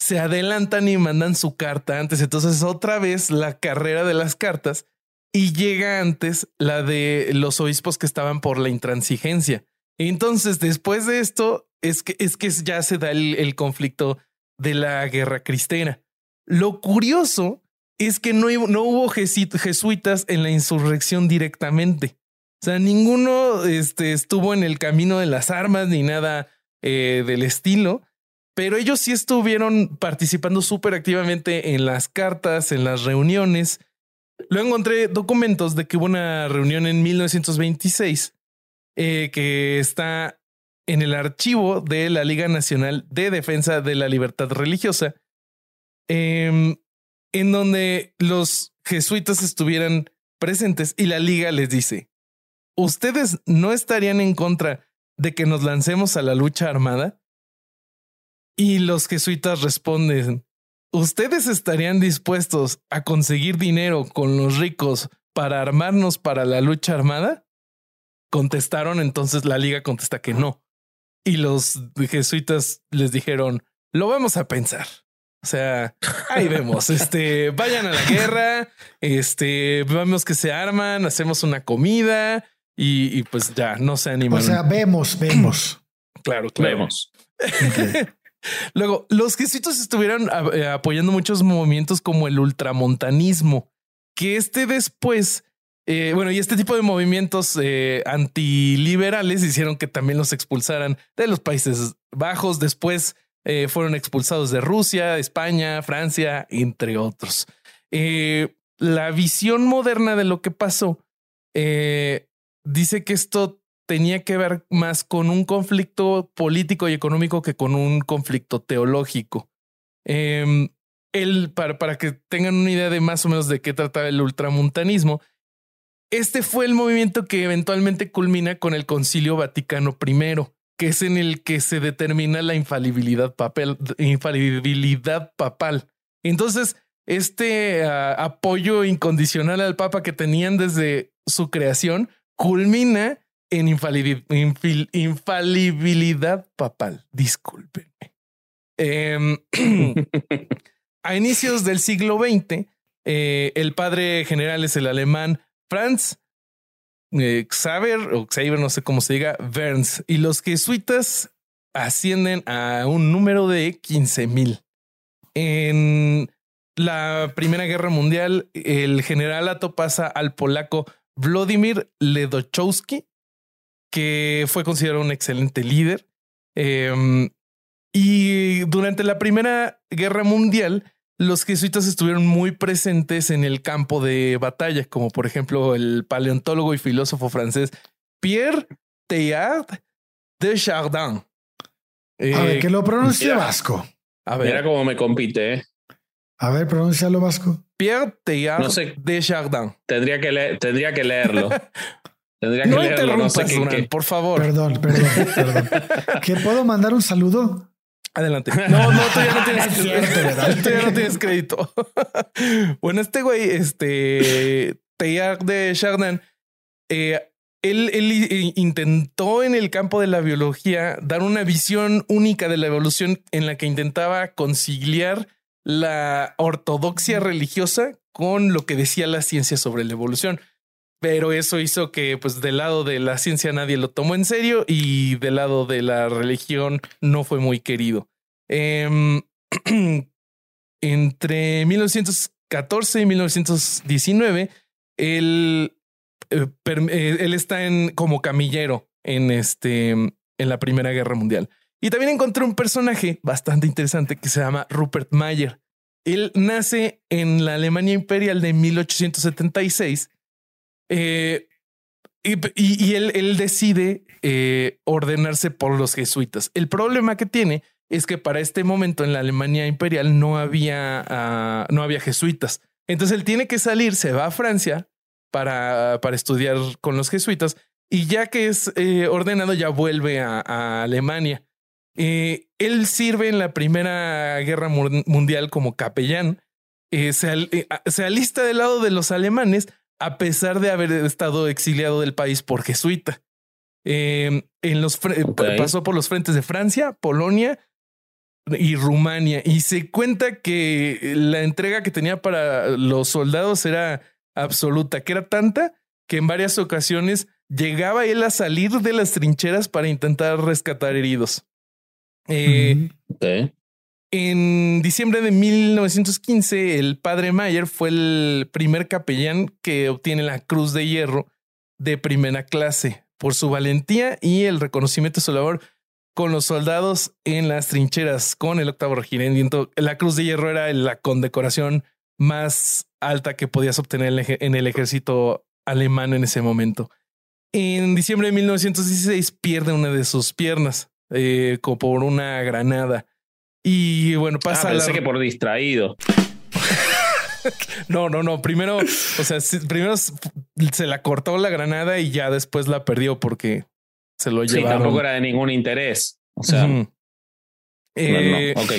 se adelantan y mandan su carta antes. Entonces, otra vez la carrera de las cartas y llega antes la de los obispos que estaban por la intransigencia. Entonces, después de esto, es que, es que ya se da el, el conflicto de la guerra cristera. Lo curioso es que no, no hubo jesuitas en la insurrección directamente. O sea, ninguno este, estuvo en el camino de las armas ni nada eh, del estilo, pero ellos sí estuvieron participando súper activamente en las cartas, en las reuniones. Luego encontré documentos de que hubo una reunión en 1926 eh, que está en el archivo de la Liga Nacional de Defensa de la Libertad Religiosa Em, en donde los jesuitas estuvieran presentes y la liga les dice, ¿ustedes no estarían en contra de que nos lancemos a la lucha armada? Y los jesuitas responden, ¿ustedes estarían dispuestos a conseguir dinero con los ricos para armarnos para la lucha armada? Contestaron, entonces la liga contesta que no. Y los jesuitas les dijeron, lo vamos a pensar. O sea, ahí vemos, este, vayan a la guerra, este, vemos que se arman, hacemos una comida y, pues ya, no se animan. O sea, vemos, vemos. (clears throat) Claro, claro. Vemos. (laughs) Luego, los jesuitas estuvieron eh, apoyando muchos movimientos como el ultramontanismo, que este después, eh, bueno, y este tipo de movimientos eh, antiliberales hicieron que también los expulsaran de los Países Bajos. Después eh, fueron expulsados de Rusia, España, Francia, entre otros. Eh, la visión moderna de lo que pasó eh, dice que esto tenía que ver más con un conflicto político y económico que con un conflicto teológico. Em, para, para que tengan una idea de más o menos de qué trataba el ultramontanismo, este fue el movimiento que eventualmente culmina con el Concilio Vaticano I que es en el que se determina la infalibilidad, papel, infalibilidad papal. Entonces, este ah, apoyo incondicional al Papa que tenían desde su creación culmina en infalibilidad papal. Discúlpenme. Em, (clears throat) a inicios del siglo XX, eh, el padre general es el alemán Franz eh, Xaver o Xavier, no sé cómo se diga, Verns. Y los jesuitas ascienden a un número de 15 mil. En la Primera Guerra Mundial, el generalato pasa al polaco Vladimir Ledochowski, que fue considerado un excelente líder. Em, y durante la Primera Guerra Mundial, los jesuitas estuvieron muy presentes en el campo de batalla, como por ejemplo el paleontólogo y filósofo francés Pierre Teilhard de Chardin. a ver, eh, que lo pronuncie vasco. A ver. Mira cómo me compite, ¿eh? A ver, lo vasco. Pierre Teilhard no de Chardin. Tendría que, tendría que leerlo. (laughs) Tendría que no leerlo. No sé qué, por favor. Perdón, perdón, perdón. (laughs) ¿Que puedo mandar un saludo? Adelante. (laughs) No, no, tú ya no tienes, (laughs) crédito. tú ya no tienes crédito. (laughs) bueno, este güey, este Teilhard de Chardin, eh, él, él, intentó en el campo de la biología dar una visión única de la evolución en la que intentaba conciliar la ortodoxia religiosa con lo que decía la ciencia sobre la evolución. Pero eso hizo que, pues, del lado de la ciencia nadie lo tomó en serio y del lado de la religión no fue muy querido. Em, (clears throat) entre 1914 y 1919, él, eh, eh, él está en, como camillero en, este, en la Primera Guerra Mundial. Y también encontré un personaje bastante interesante que se llama Rupert Mayer. Él nace en la Alemania Imperial de 1876 eh, y, él, decide eh, ordenarse por los jesuitas. El problema que tiene es que para este momento en la Alemania Imperial no había, ah, no había jesuitas. Entonces él tiene que salir, se va a Francia para, para estudiar con los jesuitas y ya que es eh, ordenado ya vuelve a Alemania. Él sirve en la Primera Guerra Mundial como capellán. Se, alista del lado de los alemanes a pesar de haber estado exiliado del país por jesuita. en los pasó por los frentes de Francia, Polonia y Rumania y se cuenta que la entrega que tenía para los soldados era absoluta, que era tanta que en varias ocasiones llegaba él a salir de las trincheras para intentar rescatar heridos. Eh, en diciembre de 1915, el padre Mayer fue el primer capellán que obtiene la Cruz de Hierro de primera clase por su valentía y el reconocimiento de su labor con los soldados en las trincheras con el octavo regimiento. La Cruz de Hierro era la condecoración más alta que podías obtener en el ejército alemán en ese momento. En diciembre de 1916 pierde una de sus piernas eh, como por una granada. Y bueno, pasa. Ah, pensé que por distraído. (laughs) no, no, no. Primero, o sea, primero se la cortó la granada y ya después la perdió porque se lo llevaron. Sí, tampoco era de ningún interés. O sea. eh, Ok.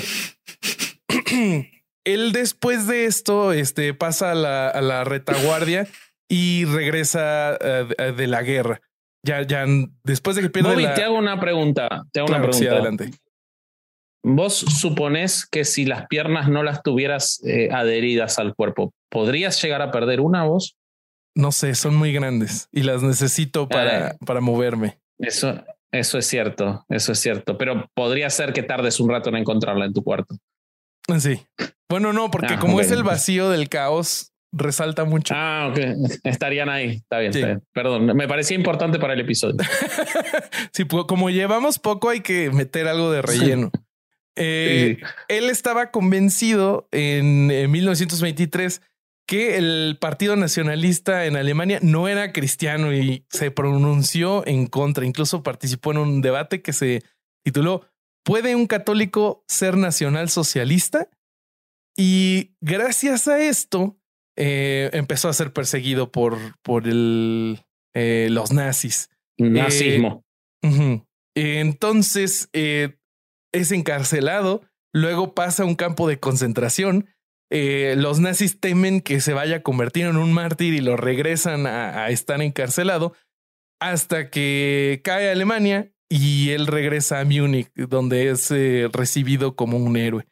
(clears throat) él después de esto este, pasa a la, a la retaguardia y regresa uh, de la guerra ya, ya después de que pierde Bobby, te hago una pregunta. Te hago una pregunta. adelante. Vos suponés que si las piernas no las tuvieras eh, adheridas al cuerpo, ¿podrías llegar a perder una vos? No sé, son muy grandes y las necesito para, eh. para moverme. Eso, eso es cierto, eso es cierto. Pero podría ser que tardes un rato en encontrarla en tu cuarto. Sí. Bueno, no, porque ah, como es el vacío del caos, resalta mucho. Ah, ok. Estarían ahí. Está bien, Perdón, me parecía importante para el episodio. (laughs) sí, como llevamos poco, hay que meter algo de relleno. Eh, él estaba convencido en, 1923 que el Partido Nacionalista en Alemania no era cristiano y se pronunció en contra. Incluso participó en un debate que se tituló ¿Puede un católico ser nacional socialista? Y gracias a esto, eh, empezó a ser perseguido por, por el, eh, los nazis. Nazismo. Eh, entonces es encarcelado, luego pasa a un campo de concentración. los nazis temen que se vaya a convertir en un mártir y lo regresan a, a estar encarcelado hasta que cae a Alemania y él regresa a Múnich, donde es recibido como un héroe.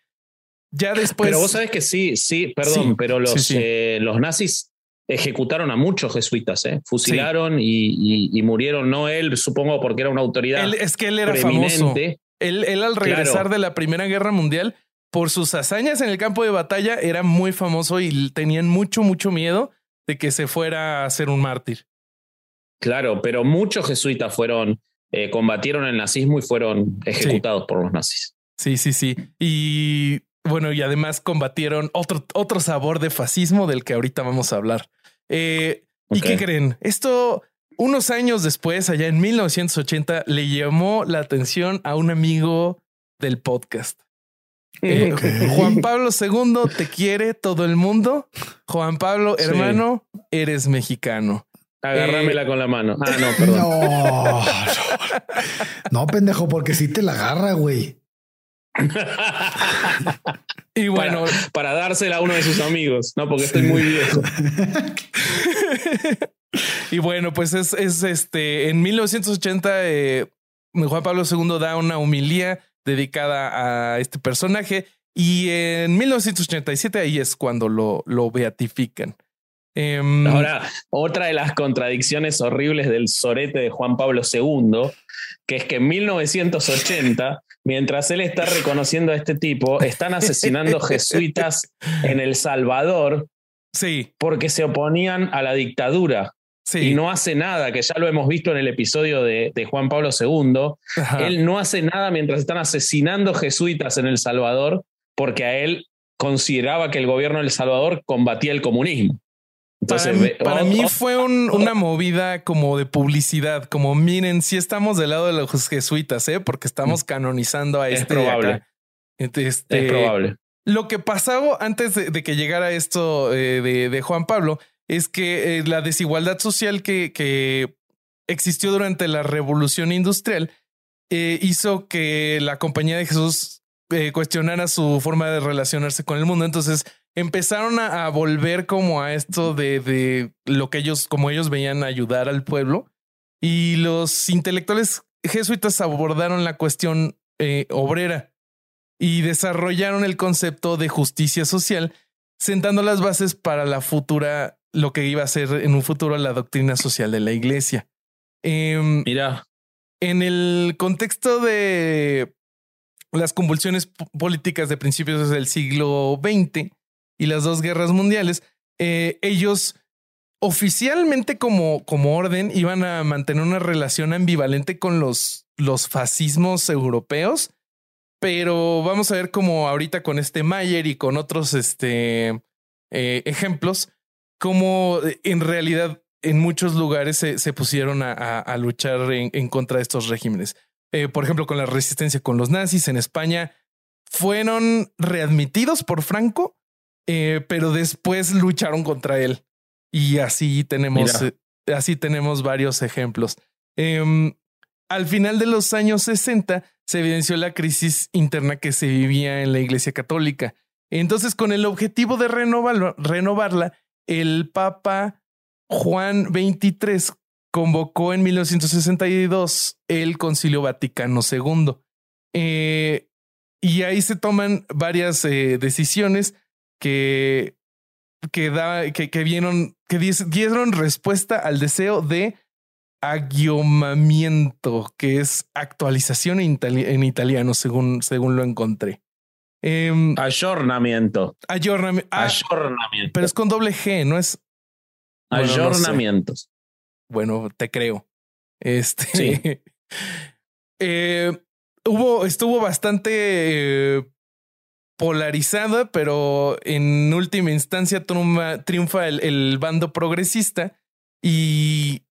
Ya después. Pero vos sabes que sí, sí, perdón, pero los, eh, los nazis ejecutaron a muchos jesuitas, ¿eh? fusilaron y, murieron, no él, supongo, porque era una autoridad. es que él era famoso. Él, él al regresar de la Primera Guerra Mundial, por sus hazañas en el campo de batalla, era muy famoso y tenían mucho, mucho miedo de que se fuera a ser un mártir. Claro, pero muchos jesuitas fueron eh, combatieron el nazismo y fueron ejecutados por los nazis. Sí, sí, sí. Y bueno, y además combatieron otro, otro sabor de fascismo del que ahorita vamos a hablar. Eh, ¿Y qué creen? Esto unos años después, allá en 1980, le llamó la atención a un amigo del podcast. Eh, Juan Pablo II te quiere todo el mundo. Juan Pablo, hermano, eres mexicano. Agárramela eh, con la mano. Ah, no, (laughs) perdón. No, no. pendejo, porque si te la agarra, güey. y bueno, para, dársela a uno de sus amigos, no, porque estoy muy viejo. (laughs) (laughs) y bueno, pues es, es este en 1980 eh, Juan Pablo II da una humilía dedicada a este personaje y en 1987 ahí es cuando lo, lo beatifican. Em, Ahora, otra de las contradicciones horribles del sorete de Juan Pablo II, que es que en 1980, mientras él está reconociendo a este tipo, están asesinando (laughs) jesuitas en El Salvador sí. porque se oponían a la dictadura. Y no hace nada, que ya lo hemos visto en el episodio de, Juan Pablo II. Él no hace nada mientras están asesinando jesuitas en El Salvador porque a él consideraba que el gobierno de El Salvador combatía el comunismo para, mí, fue una movida como de publicidad, como miren, si estamos del lado de los jesuitas, ¿eh? porque estamos mm. canonizando a este. Probable. Este, es probable. Lo que pasaba antes de, que llegara esto eh, de, Juan Pablo es que eh, la desigualdad social que, que, existió durante la revolución industrial eh, hizo que la compañía de Jesús cuestionara su forma de relacionarse con el mundo. Entonces, empezaron a, volver como a esto de, de, lo que ellos, como ellos veían ayudar al pueblo. Y los intelectuales jesuitas abordaron la cuestión eh, obrera y desarrollaron el concepto de justicia social, sentando las bases para la futura, lo que iba a ser en un futuro la doctrina social de la iglesia. Em, Mira. En el contexto de las convulsiones políticas de principios del siglo XX, y las dos guerras mundiales, eh, ellos oficialmente como, como orden iban a mantener una relación ambivalente con los, los fascismos europeos, pero vamos a ver cómo ahorita con este Mayer y con otros este, eh, ejemplos, cómo en realidad en muchos lugares se, se pusieron a, a, luchar en, en, contra de estos regímenes. Eh, por ejemplo, con la resistencia con los nazis en España, fueron readmitidos por Franco eh, pero después lucharon contra él. Y así tenemos, eh, así tenemos varios ejemplos. Em, al final de los años 60 se evidenció la crisis interna que se vivía en la Iglesia Católica. Entonces, con el objetivo de renovarla, el Papa Juan XXIII convocó en 1962 el Concilio Vaticano II. Eh, y ahí se toman varias decisiones que, que, da, que, que, vieron, que dieron respuesta al deseo de aguiomamiento, que es actualización en, italiano, según, según lo encontré. Eh, Ayornamiento. Ah, pero es con doble G, no es. Ayornamientos. Bueno, te creo. Este. Sí. (laughs) eh, hubo, estuvo bastante eh, polarizada, pero en última instancia triunfa, el, bando progresista y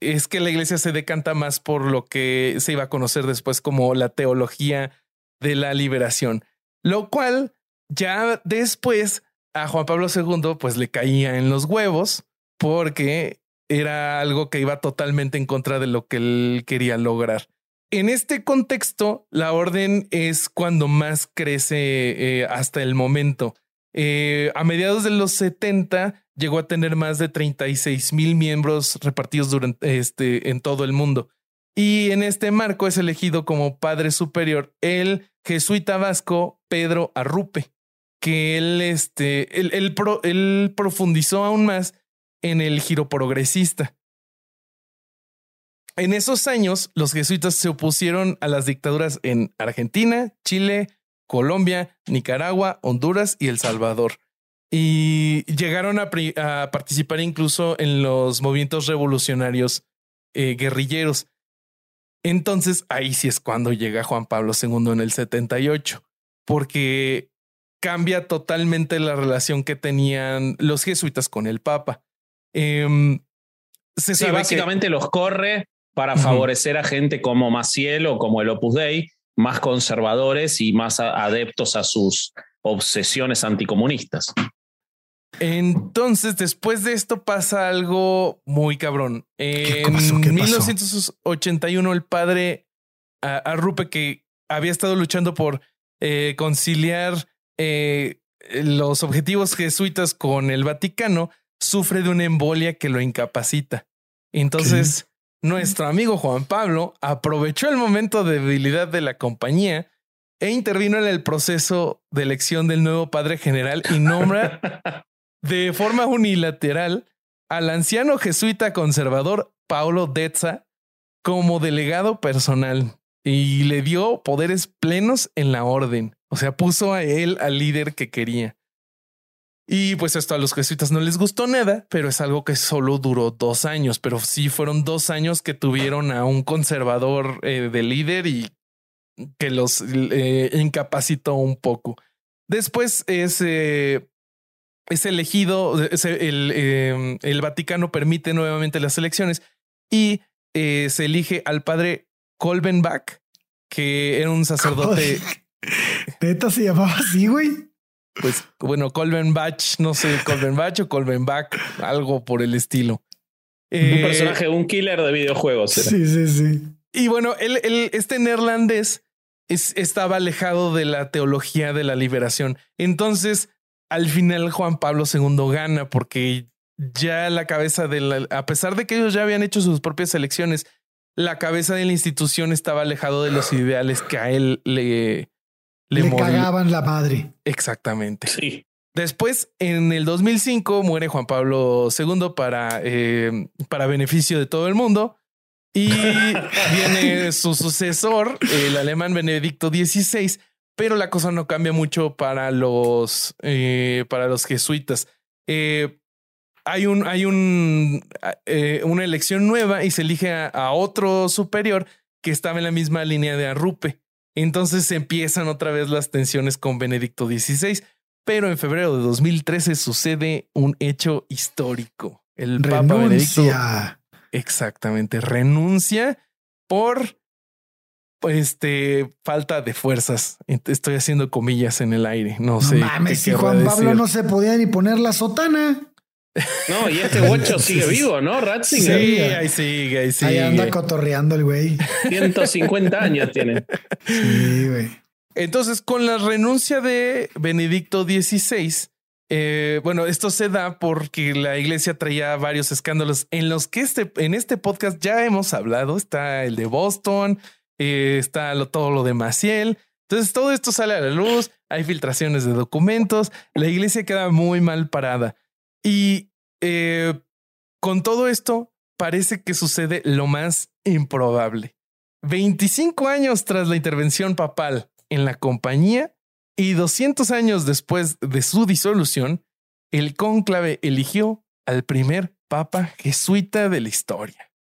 es que la iglesia se decanta más por lo que se iba a conocer después como la teología de la liberación, lo cual ya después a Juan Pablo II pues le caía en los huevos porque era algo que iba totalmente en contra de lo que él quería lograr. En este contexto, la orden es cuando más crece eh, hasta el momento. Eh, a mediados de los 70 llegó a tener más de 36 mil miembros repartidos durante este, en todo el mundo. Y en este marco es elegido como padre superior el jesuita vasco Pedro Arrupe, que él, este, él, él profundizó aún más en el giro progresista. En esos años, los jesuitas se opusieron a las dictaduras en Argentina, Chile, Colombia, Nicaragua, Honduras y El Salvador. Y llegaron a, participar incluso en los movimientos revolucionarios eh, guerrilleros. Entonces ahí sí es cuando llega Juan Pablo II en el 78, porque cambia totalmente la relación que tenían los jesuitas con el Papa. Eh, se sí, básicamente los corre para favorecer a gente como Maciel o como el Opus Dei, más conservadores y más adeptos a sus obsesiones anticomunistas. Entonces, después de esto pasa algo muy cabrón. En 1981, el padre Arrupe, que había estado luchando por eh, conciliar eh, los objetivos jesuitas con el Vaticano, sufre de una embolia que lo incapacita. Entonces, nuestro amigo Juan Pablo aprovechó el momento de debilidad de la compañía e intervino en el proceso de elección del nuevo padre general y nombra (laughs) de forma unilateral al anciano jesuita conservador Paulo Dezza como delegado personal y le dio poderes plenos en la orden. O sea, puso a él al líder que quería. Y pues esto a los jesuitas no les gustó nada, pero es algo que solo duró dos años, pero sí fueron dos años que tuvieron a un conservador eh, de líder y que los eh, incapacitó un poco. Después es, eh, es elegido, el, em, el, Vaticano permite nuevamente las elecciones y se elige al padre Kolbenbach, que era un sacerdote. (laughs) ¿Teta se llamaba así, güey? Pues bueno, Colben Batch, no sé, Colben Batch o Colben Back, algo por el estilo. un eh, personaje, un killer de videojuegos. Sí, sí, sí. Y bueno, él, este neerlandés estaba alejado de la teología de la liberación. Entonces, al final Juan Pablo II gana porque ya la cabeza de la, a pesar de que ellos ya habían hecho sus propias elecciones, la cabeza de la institución estaba alejado de los ideales que a él le, le, cagaban la madre. Exactamente. Sí. Después, en el 2005, muere Juan Pablo II para, eh, para beneficio de todo el mundo. Y (laughs) viene su sucesor, el alemán Benedicto XVI, pero la cosa no cambia mucho para los, eh, para los jesuitas. Eh, hay un, hay un, una elección nueva y se elige a, a, otro superior que estaba en la misma línea de Arrupe. Entonces empiezan otra vez las tensiones con Benedicto XVI, pero en febrero de 2013 sucede un hecho histórico. El Papa Benedicto exactamente renuncia por este falta de fuerzas. Estoy haciendo comillas en el aire. No, sé. Mames, si Juan Pablo no se podía ni poner la sotana. No, y este guacho sigue (laughs) vivo, ¿no? Ratzinger. Sí, ahí sigue, ahí sigue. Ahí anda cotorreando el güey. (laughs) 150 años tiene. Sí, güey. Entonces, con la renuncia de Benedicto XVI, eh, bueno, esto se da porque la iglesia traía varios escándalos en los que este, en este podcast ya hemos hablado. Está el de Boston, eh, está todo lo de Maciel. Entonces, todo esto sale a la luz, hay filtraciones de documentos, la iglesia queda muy mal parada. Y eh, con todo esto, parece que sucede lo más improbable. 25 años tras la intervención papal en la compañía y 200 años después de su disolución, el cónclave eligió al primer papa jesuita de la historia,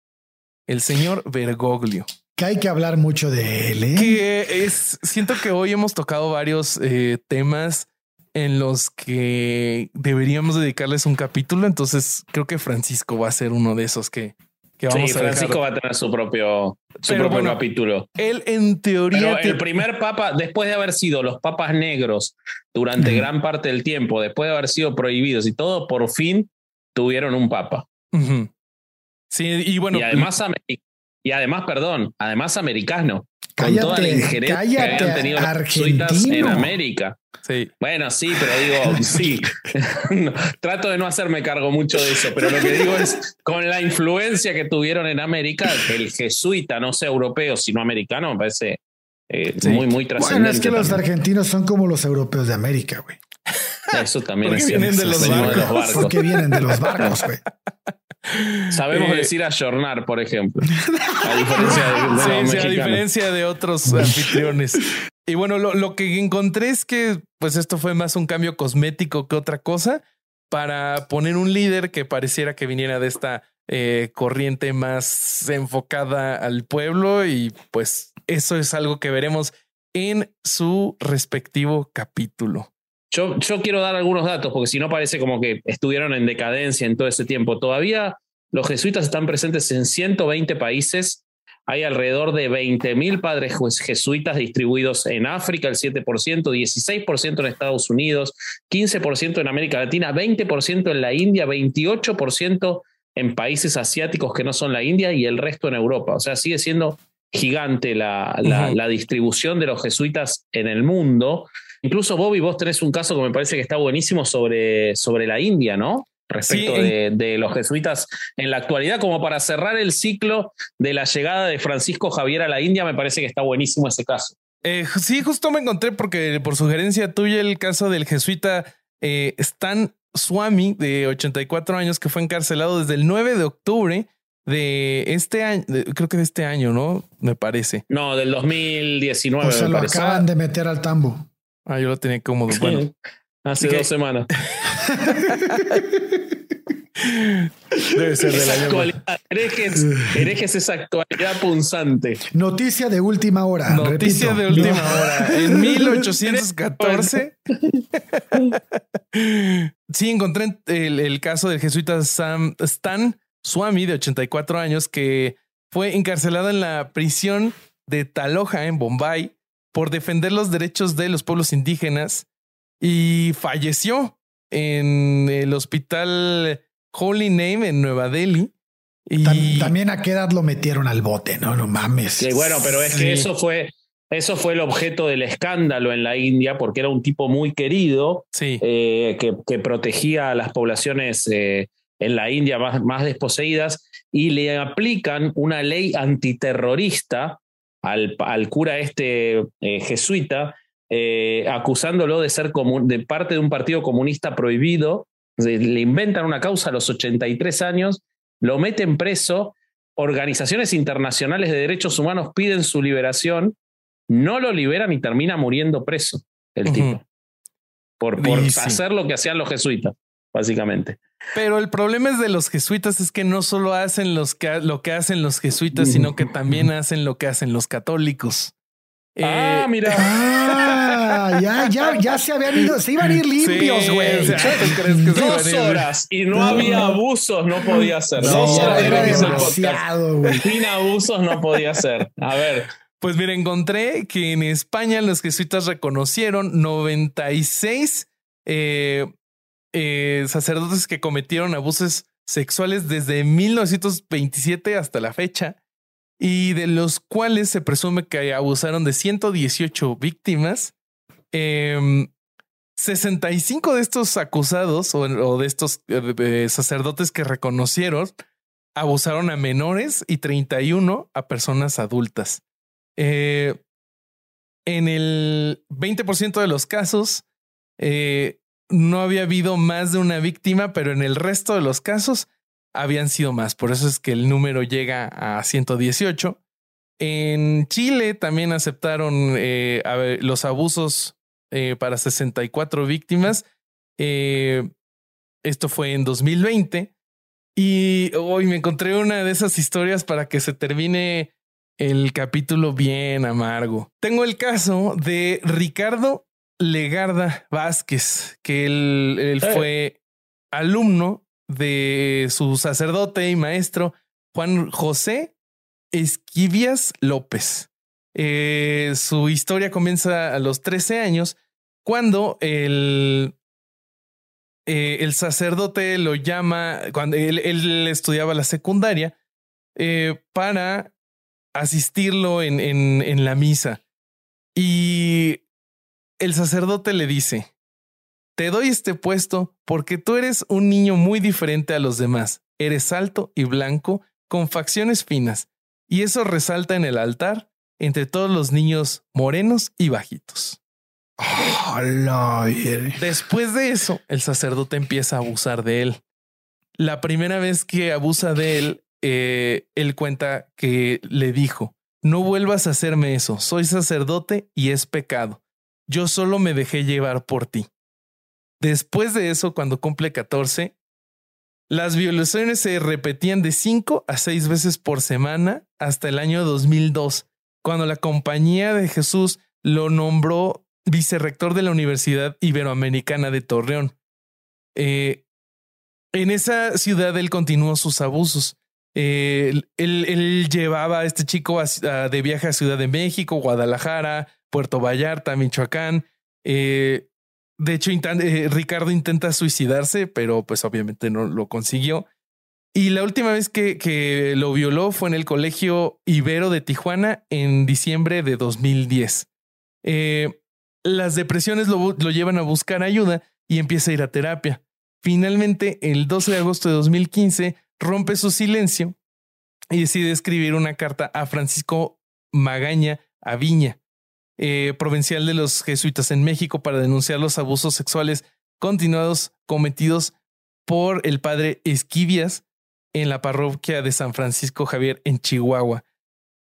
el señor Bergoglio. Que hay que hablar mucho de él. ¿eh? Que es, siento que hoy hemos tocado varios eh, temas en los que deberíamos dedicarles un capítulo. Entonces creo que Francisco va a ser uno de esos que, que vamos sí, Francisco va a tener su propio, su propio capítulo. Él en teoría... el primer papa, después de haber sido los papas negros durante gran parte del tiempo, después de haber sido prohibidos y todo, por fin tuvieron un papa. Sí, y bueno... Y además, y además, perdón, además americano. Cállate, con toda la injerencia que habían tenido los en América. Sí. Bueno, sí, pero digo, (laughs) sí. (laughs) trato de no hacerme cargo mucho de eso, pero lo que digo es, con la influencia que tuvieron en América, el jesuita, no sea europeo, sino americano, me parece eh, muy, muy trascendente. Bueno, es que los argentinos son como los europeos de América, güey. Eso también es vienen de los, barcos. Porque vienen de los barcos, güey. Sabemos eh, decir ayornar, por ejemplo. (laughs) A diferencia de, sí, a diferencia de otros (laughs) anfitriones. Y bueno, lo, que encontré es que pues esto fue más un cambio cosmético que otra cosa para poner un líder que pareciera que viniera de esta eh, corriente más enfocada al pueblo y pues eso es algo que veremos en su respectivo capítulo. Yo, yo quiero dar algunos datos porque si no parece como que estuvieron en decadencia en todo ese tiempo. Todavía los jesuitas están presentes en 120 países. Hay alrededor de 20.000 padres jesuitas distribuidos en África, el 7%, 16% en Estados Unidos, 15% en América Latina, 20% en la India, 28% en países asiáticos que no son la India y el resto en Europa. O sea, sigue siendo gigante la, la, distribución de los jesuitas en el mundo. Incluso, Bobby, vos tenés un caso que me parece que está buenísimo sobre, sobre la India, ¿no? Respecto de, los jesuitas en la actualidad, como para cerrar el ciclo de la llegada de Francisco Javier a la India, me parece que está buenísimo ese caso. Eh, sí, justo me encontré porque por sugerencia tuya el caso del jesuita eh, Stan Swami, de 84 años, que fue encarcelado desde el 9 de octubre de este año, creo que de este año, ¿no? Me parece. No, del 2019. O sea, lo acaban de meter al tambo. Ah, yo lo tenía como Bueno, (laughs) hace dos semanas. (laughs) Debe ser de la actualidad. Herejes, esa actualidad punzante. Noticia de última hora. Noticia de última hora. En (laughs) 1814. sí, encontré el, el, caso del jesuita Sam Stan Swami, de 84 años, que fue encarcelado en la prisión de Taloja, en Bombay, por defender los derechos de los pueblos indígenas y falleció en el hospital Holy Name en Nueva Delhi. Y... También a qué edad lo metieron al bote, no, no mames. Sí, bueno, pero es que eso fue, eso fue el objeto del escándalo en la India, porque era un tipo muy querido, sí. Eh, que, protegía a las poblaciones eh, en la India más, más desposeídas, y le aplican una ley antiterrorista al, al cura este eh, jesuita, acusándolo de ser de parte de un partido comunista prohibido le inventan una causa a los 83 años, lo meten preso, organizaciones internacionales de derechos humanos piden su liberación, no lo liberan y termina muriendo preso el tipo. Por, por hacer lo que hacían los jesuitas, básicamente. Pero el problema es de los jesuitas es que no solo hacen los que, lo que hacen los jesuitas, sino que también hacen lo que hacen los católicos. Ah, eh, mira. (laughs) Ah, ya, ya, ya se habían ido, se iban a ir limpios, güey. Dos horas y no, había abusos, no podía ser. Dos horas era demasiado, güey. Sin abusos no podía ser. A ver. Pues mira, encontré que en España los jesuitas reconocieron 96 eh, eh, sacerdotes que cometieron abusos sexuales desde 1927 hasta la fecha y de los cuales se presume que abusaron de 118 víctimas. 65 em, de estos acusados o, de estos eh, sacerdotes que reconocieron abusaron a menores y 31 a personas adultas. Eh, en el 20% de los casos no había habido más de una víctima, pero en el resto de los casos habían sido más. Por eso es que el número llega a 118. En Chile también aceptaron eh, los abusos eh, para 64 víctimas. Eh, esto fue en 2020. Y hoy me encontré una de esas historias para que se termine el capítulo bien amargo. Tengo el caso de Ricardo Legarda Vázquez, que él fue alumno de su sacerdote y maestro Juan José Esquivias López. Eh, su historia comienza a los 13 años cuando el, eh, el sacerdote lo llama, cuando él, estudiaba la secundaria, eh, para asistirlo en, en, en la misa. Y el sacerdote le dice, te doy este puesto porque tú eres un niño muy diferente a los demás. Eres alto y blanco, con facciones finas, y eso resalta en el altar entre todos los niños morenos y bajitos. Después de eso, el sacerdote empieza a abusar de él. La primera vez que abusa de él, eh, él cuenta que le dijo, no vuelvas a hacerme eso, soy sacerdote y es pecado. Yo solo me dejé llevar por ti. Después de eso, cuando cumple 14, Las violaciones se repetían de cinco a seis veces por semana hasta el año 2002, cuando la Compañía de Jesús lo nombró vicerrector de la Universidad Iberoamericana de Torreón. Eh, en esa ciudad él continuó sus abusos. Eh, él, llevaba a este chico de viaje a Ciudad de México, Guadalajara, Puerto Vallarta, Michoacán. Eh, de hecho, Ricardo intenta suicidarse, pero pues obviamente no lo consiguió. Y la última vez que, que, lo violó fue en el Colegio Ibero de Tijuana en diciembre de 2010. las depresiones lo, lo llevan a buscar ayuda y empieza a ir a terapia. Finalmente, el 12 de agosto de 2015, rompe su silencio y decide escribir una carta a Francisco Magaña Aviña, eh, provincial de los jesuitas en México, para denunciar los abusos sexuales continuados cometidos por el padre Esquivias en la parroquia de San Francisco Javier en Chihuahua.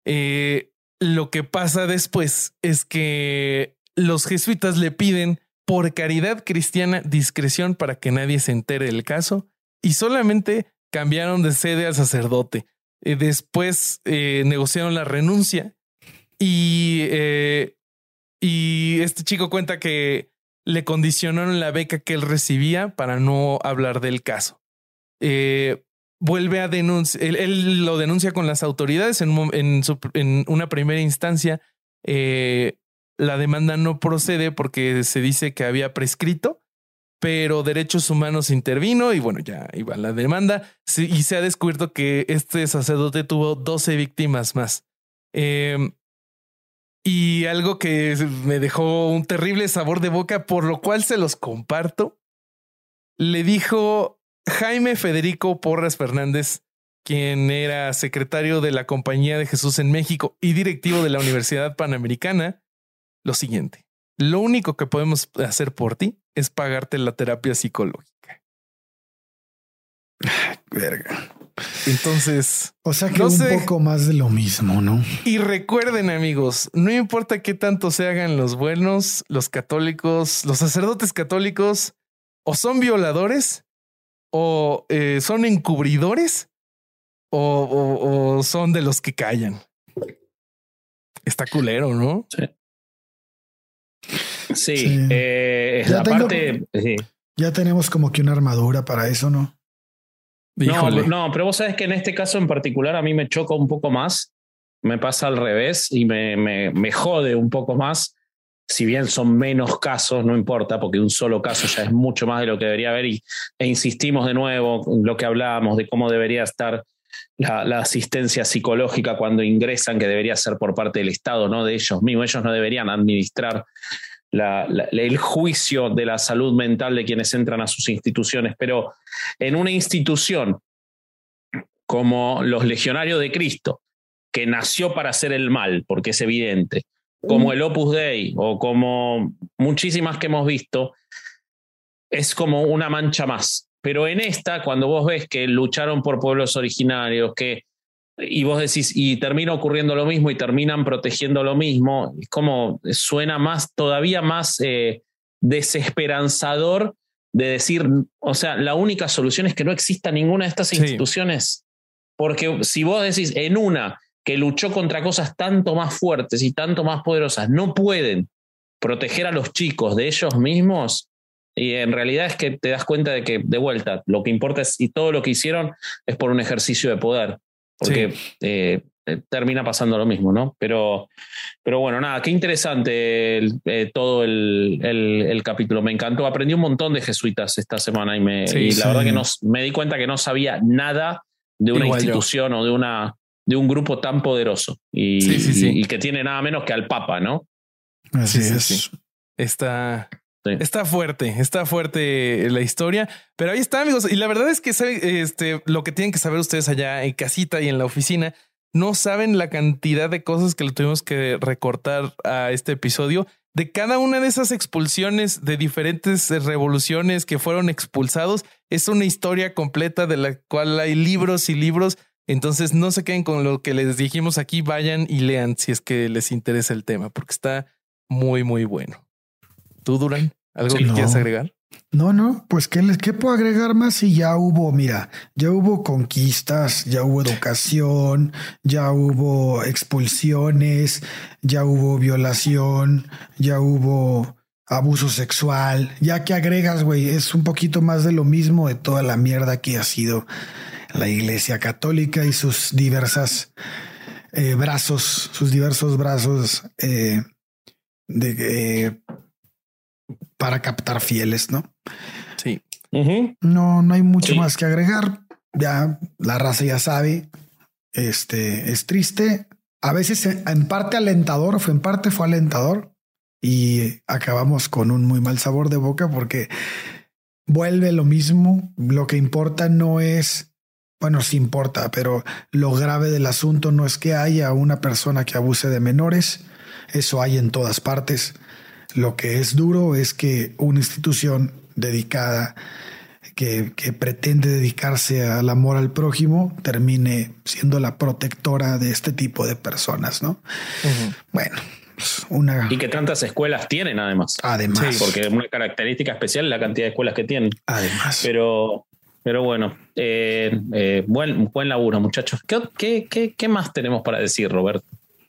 Eh, lo que pasa después es que los jesuitas le piden por caridad cristiana discreción para que nadie se entere del caso y solamente cambiaron de sede al sacerdote. Eh, después negociaron la renuncia y, y este chico cuenta que le condicionaron la beca que él recibía para no hablar del caso. vuelve a denunciar, él, lo denuncia con las autoridades en, una primera instancia la demanda no procede porque se dice que había prescrito, pero Derechos Humanos intervino y bueno, ya iba la demanda y se ha descubierto que este sacerdote tuvo 12 víctimas más. Em, y algo que me dejó un terrible sabor de boca, por lo cual se los comparto, le dijo Jaime Federico Porras Fernández, quien era secretario de la Compañía de Jesús en México y directivo de la Universidad Panamericana, lo siguiente. Lo único que podemos hacer por ti es pagarte la terapia psicológica. Verga. Entonces. O sea que un poco más de lo mismo, ¿no? Y recuerden, amigos, no importa qué tanto se hagan los buenos, los católicos, los sacerdotes católicos, o son violadores, o eh, son encubridores, o, o, son de los que callan. Está culero, ¿no? Sí. Sí, Eh, ya Ya tenemos como que una armadura para eso, ¿no? No, no, pero vos sabes que en este caso en particular a mí me choca un poco más, me pasa al revés y me, me, me jode un poco más. Si bien son menos casos, no importa, porque un solo caso ya es mucho más de lo que debería haber. Y, e insistimos de nuevo en lo que hablábamos de cómo debería estar la, la, asistencia psicológica cuando ingresan, que debería ser por parte del Estado, no de ellos mismos. Ellos no deberían administrar el juicio de la salud mental de quienes entran a sus instituciones, pero en una institución como los legionarios de Cristo, que nació para hacer el mal, porque es evidente, como el Opus Dei o como muchísimas que hemos visto, es como una mancha más. Pero en esta, cuando vos ves que lucharon por pueblos originarios, que y vos decís, y termina ocurriendo lo mismo y terminan protegiendo lo mismo, es como suena más, todavía más eh, desesperanzador de decir, o sea, la única solución es que no exista ninguna de estas instituciones, porque si vos decís en una que luchó contra cosas tanto más fuertes y tanto más poderosas, no pueden proteger a los chicos de ellos mismos, y en realidad es que te das cuenta de que, de vuelta, lo que importa es, y todo lo que hicieron es por un ejercicio de poder porque eh, eh, termina pasando lo mismo, ¿no? Pero, pero bueno, nada, qué interesante eh, todo el, el, capítulo. Me encantó, aprendí un montón de jesuitas esta semana y, me, la verdad que no, me di cuenta que no sabía nada de una institución o de, una, de un grupo tan poderoso y, y, que tiene nada menos que al Papa, ¿no? Así es. Está, Está fuerte, está fuerte la historia, pero ahí está, amigos. Y la verdad es que este, lo que tienen que saber ustedes allá en casita y en la oficina, no saben la cantidad de cosas que le tuvimos que recortar a este episodio. De cada una de esas expulsiones de diferentes revoluciones que fueron expulsados, es una historia completa de la cual hay libros y libros. Entonces no se queden con lo que les dijimos aquí, vayan y lean si es que les interesa el tema, porque está muy, muy bueno. ¿Tú, Durán? ¿Algo que quieras agregar? No, no, pues ¿qué, les, ¿qué puedo agregar más si ya hubo, mira, ya hubo conquistas, ya hubo educación, ya hubo expulsiones, ya hubo violación, ya hubo abuso sexual, ya que agregas, güey, es un poquito más de lo mismo de toda la mierda que ha sido la Iglesia Católica y sus diversas eh, brazos, sus diversos brazos eh, de, eh, para captar fieles, ¿no? Sí. No, no hay mucho más que agregar. Ya la raza ya sabe. Este es triste. A veces en parte alentador, fue en parte fue alentador y acabamos con un muy mal sabor de boca porque vuelve lo mismo. Lo que importa no es, bueno, sí importa, pero lo grave del asunto no es que haya una persona que abuse de menores. Eso hay en todas partes. Lo que es duro es que una institución dedicada, que, pretende dedicarse al amor al prójimo, termine siendo la protectora de este tipo de personas, ¿no? Bueno, pues, una... Y que tantas escuelas tienen además. Además. porque una característica especial es la cantidad de escuelas que tienen. Además. Pero, pero bueno, eh, eh, buen, buen laburo, muchachos. ¿Qué, qué, qué más tenemos para decir, Roberto?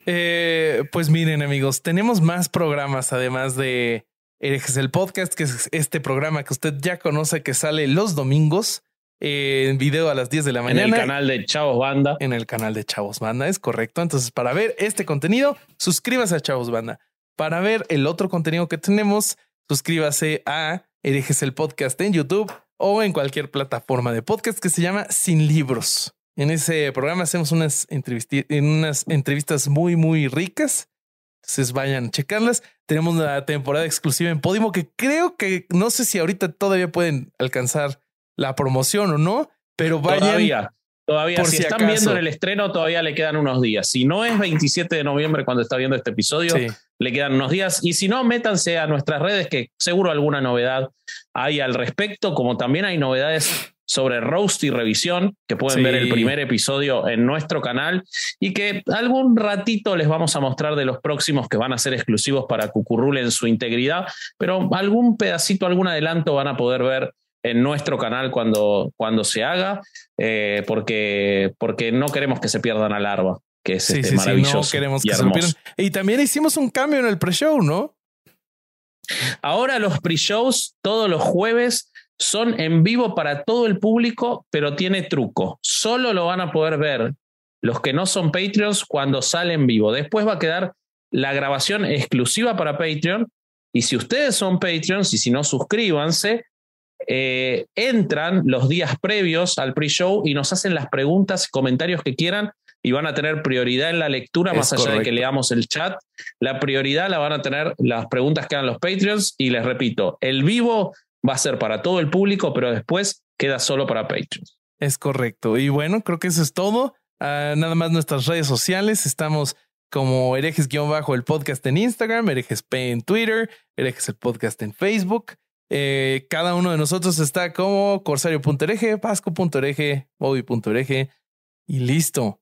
Eh, pues miren, amigos, tenemos más programas además de Herejes el Podcast, que es este programa que usted ya conoce que sale los domingos en video a las 10 de la mañana. En el canal de Chavos Banda. En el canal de Chavos Banda, es correcto. Entonces, para ver este contenido, suscríbase a Chavos Banda. Para ver el otro contenido que tenemos, suscríbase a Herejes el Podcast en YouTube o en cualquier plataforma de podcast que se llama Sin Libros. En ese programa hacemos unas, unas entrevistas muy, muy ricas. Entonces vayan a checarlas. Tenemos una temporada exclusiva en Podimo que creo que no sé si ahorita todavía pueden alcanzar la promoción o no, pero vayan. Todavía, todavía. si, están viendo en el estreno, todavía le quedan unos días. Si no es 27 de noviembre cuando está viendo este episodio, le quedan unos días. Y si no, métanse a nuestras redes que seguro alguna novedad hay al respecto, como también hay novedades sobre roast y revisión, que pueden ver el primer episodio en nuestro canal y que algún ratito les vamos a mostrar de los próximos que van a ser exclusivos para Cucurrul en su integridad, pero algún pedacito, algún adelanto van a poder ver en nuestro canal cuando, cuando se haga, eh, porque, porque no queremos que se pierdan a Larva, que es este maravilloso. no queremos que se pierdan. Y también hicimos un cambio en el pre-show, ¿no? Ahora los pre-shows todos los jueves son en vivo para todo el público, pero tiene truco. Solo lo van a poder ver los que no son Patreons cuando sale en vivo. Después va a quedar la grabación exclusiva para Patreon. Y si ustedes son Patreons y si no, suscríbanse, eh, entran los días previos al pre-show y nos hacen las preguntas y comentarios que quieran y van a tener prioridad en la lectura, más allá de que leamos el chat. La prioridad la van a tener las preguntas que hagan los Patreons. Y les repito, el vivo va a ser para todo el público, pero después queda solo para Patreons. Es correcto. Y bueno, creo que eso es todo. Ah, nada más nuestras redes sociales. Estamos como herejes-bajo el podcast en Instagram, herejes P en Twitter, herejes el podcast en Facebook. Eh, cada uno de nosotros está como corsario.ereje, pasco.ereje, mobi.ereje y listo.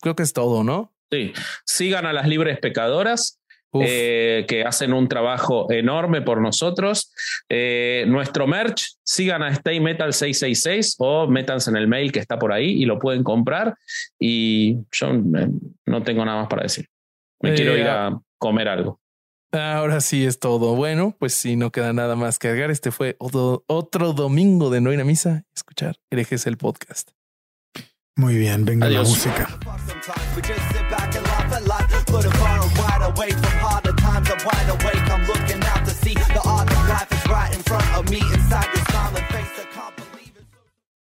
Creo que es todo, ¿no? Sí. Sigan a las libres pecadoras eh, que hacen un trabajo enorme por nosotros. Eh, nuestro merch, sigan a Stay Metal 666 o métanse en el mail que está por ahí y lo pueden comprar. Y yo eh, no tengo nada más para decir. Me quiero ir a comer algo. Ahora sí es todo. Bueno, pues si no queda nada más que agregar, este fue otro, otro domingo de No hay misa. Escuchar herejes el podcast. Muy bien, venga la música. front of me inside this smiling face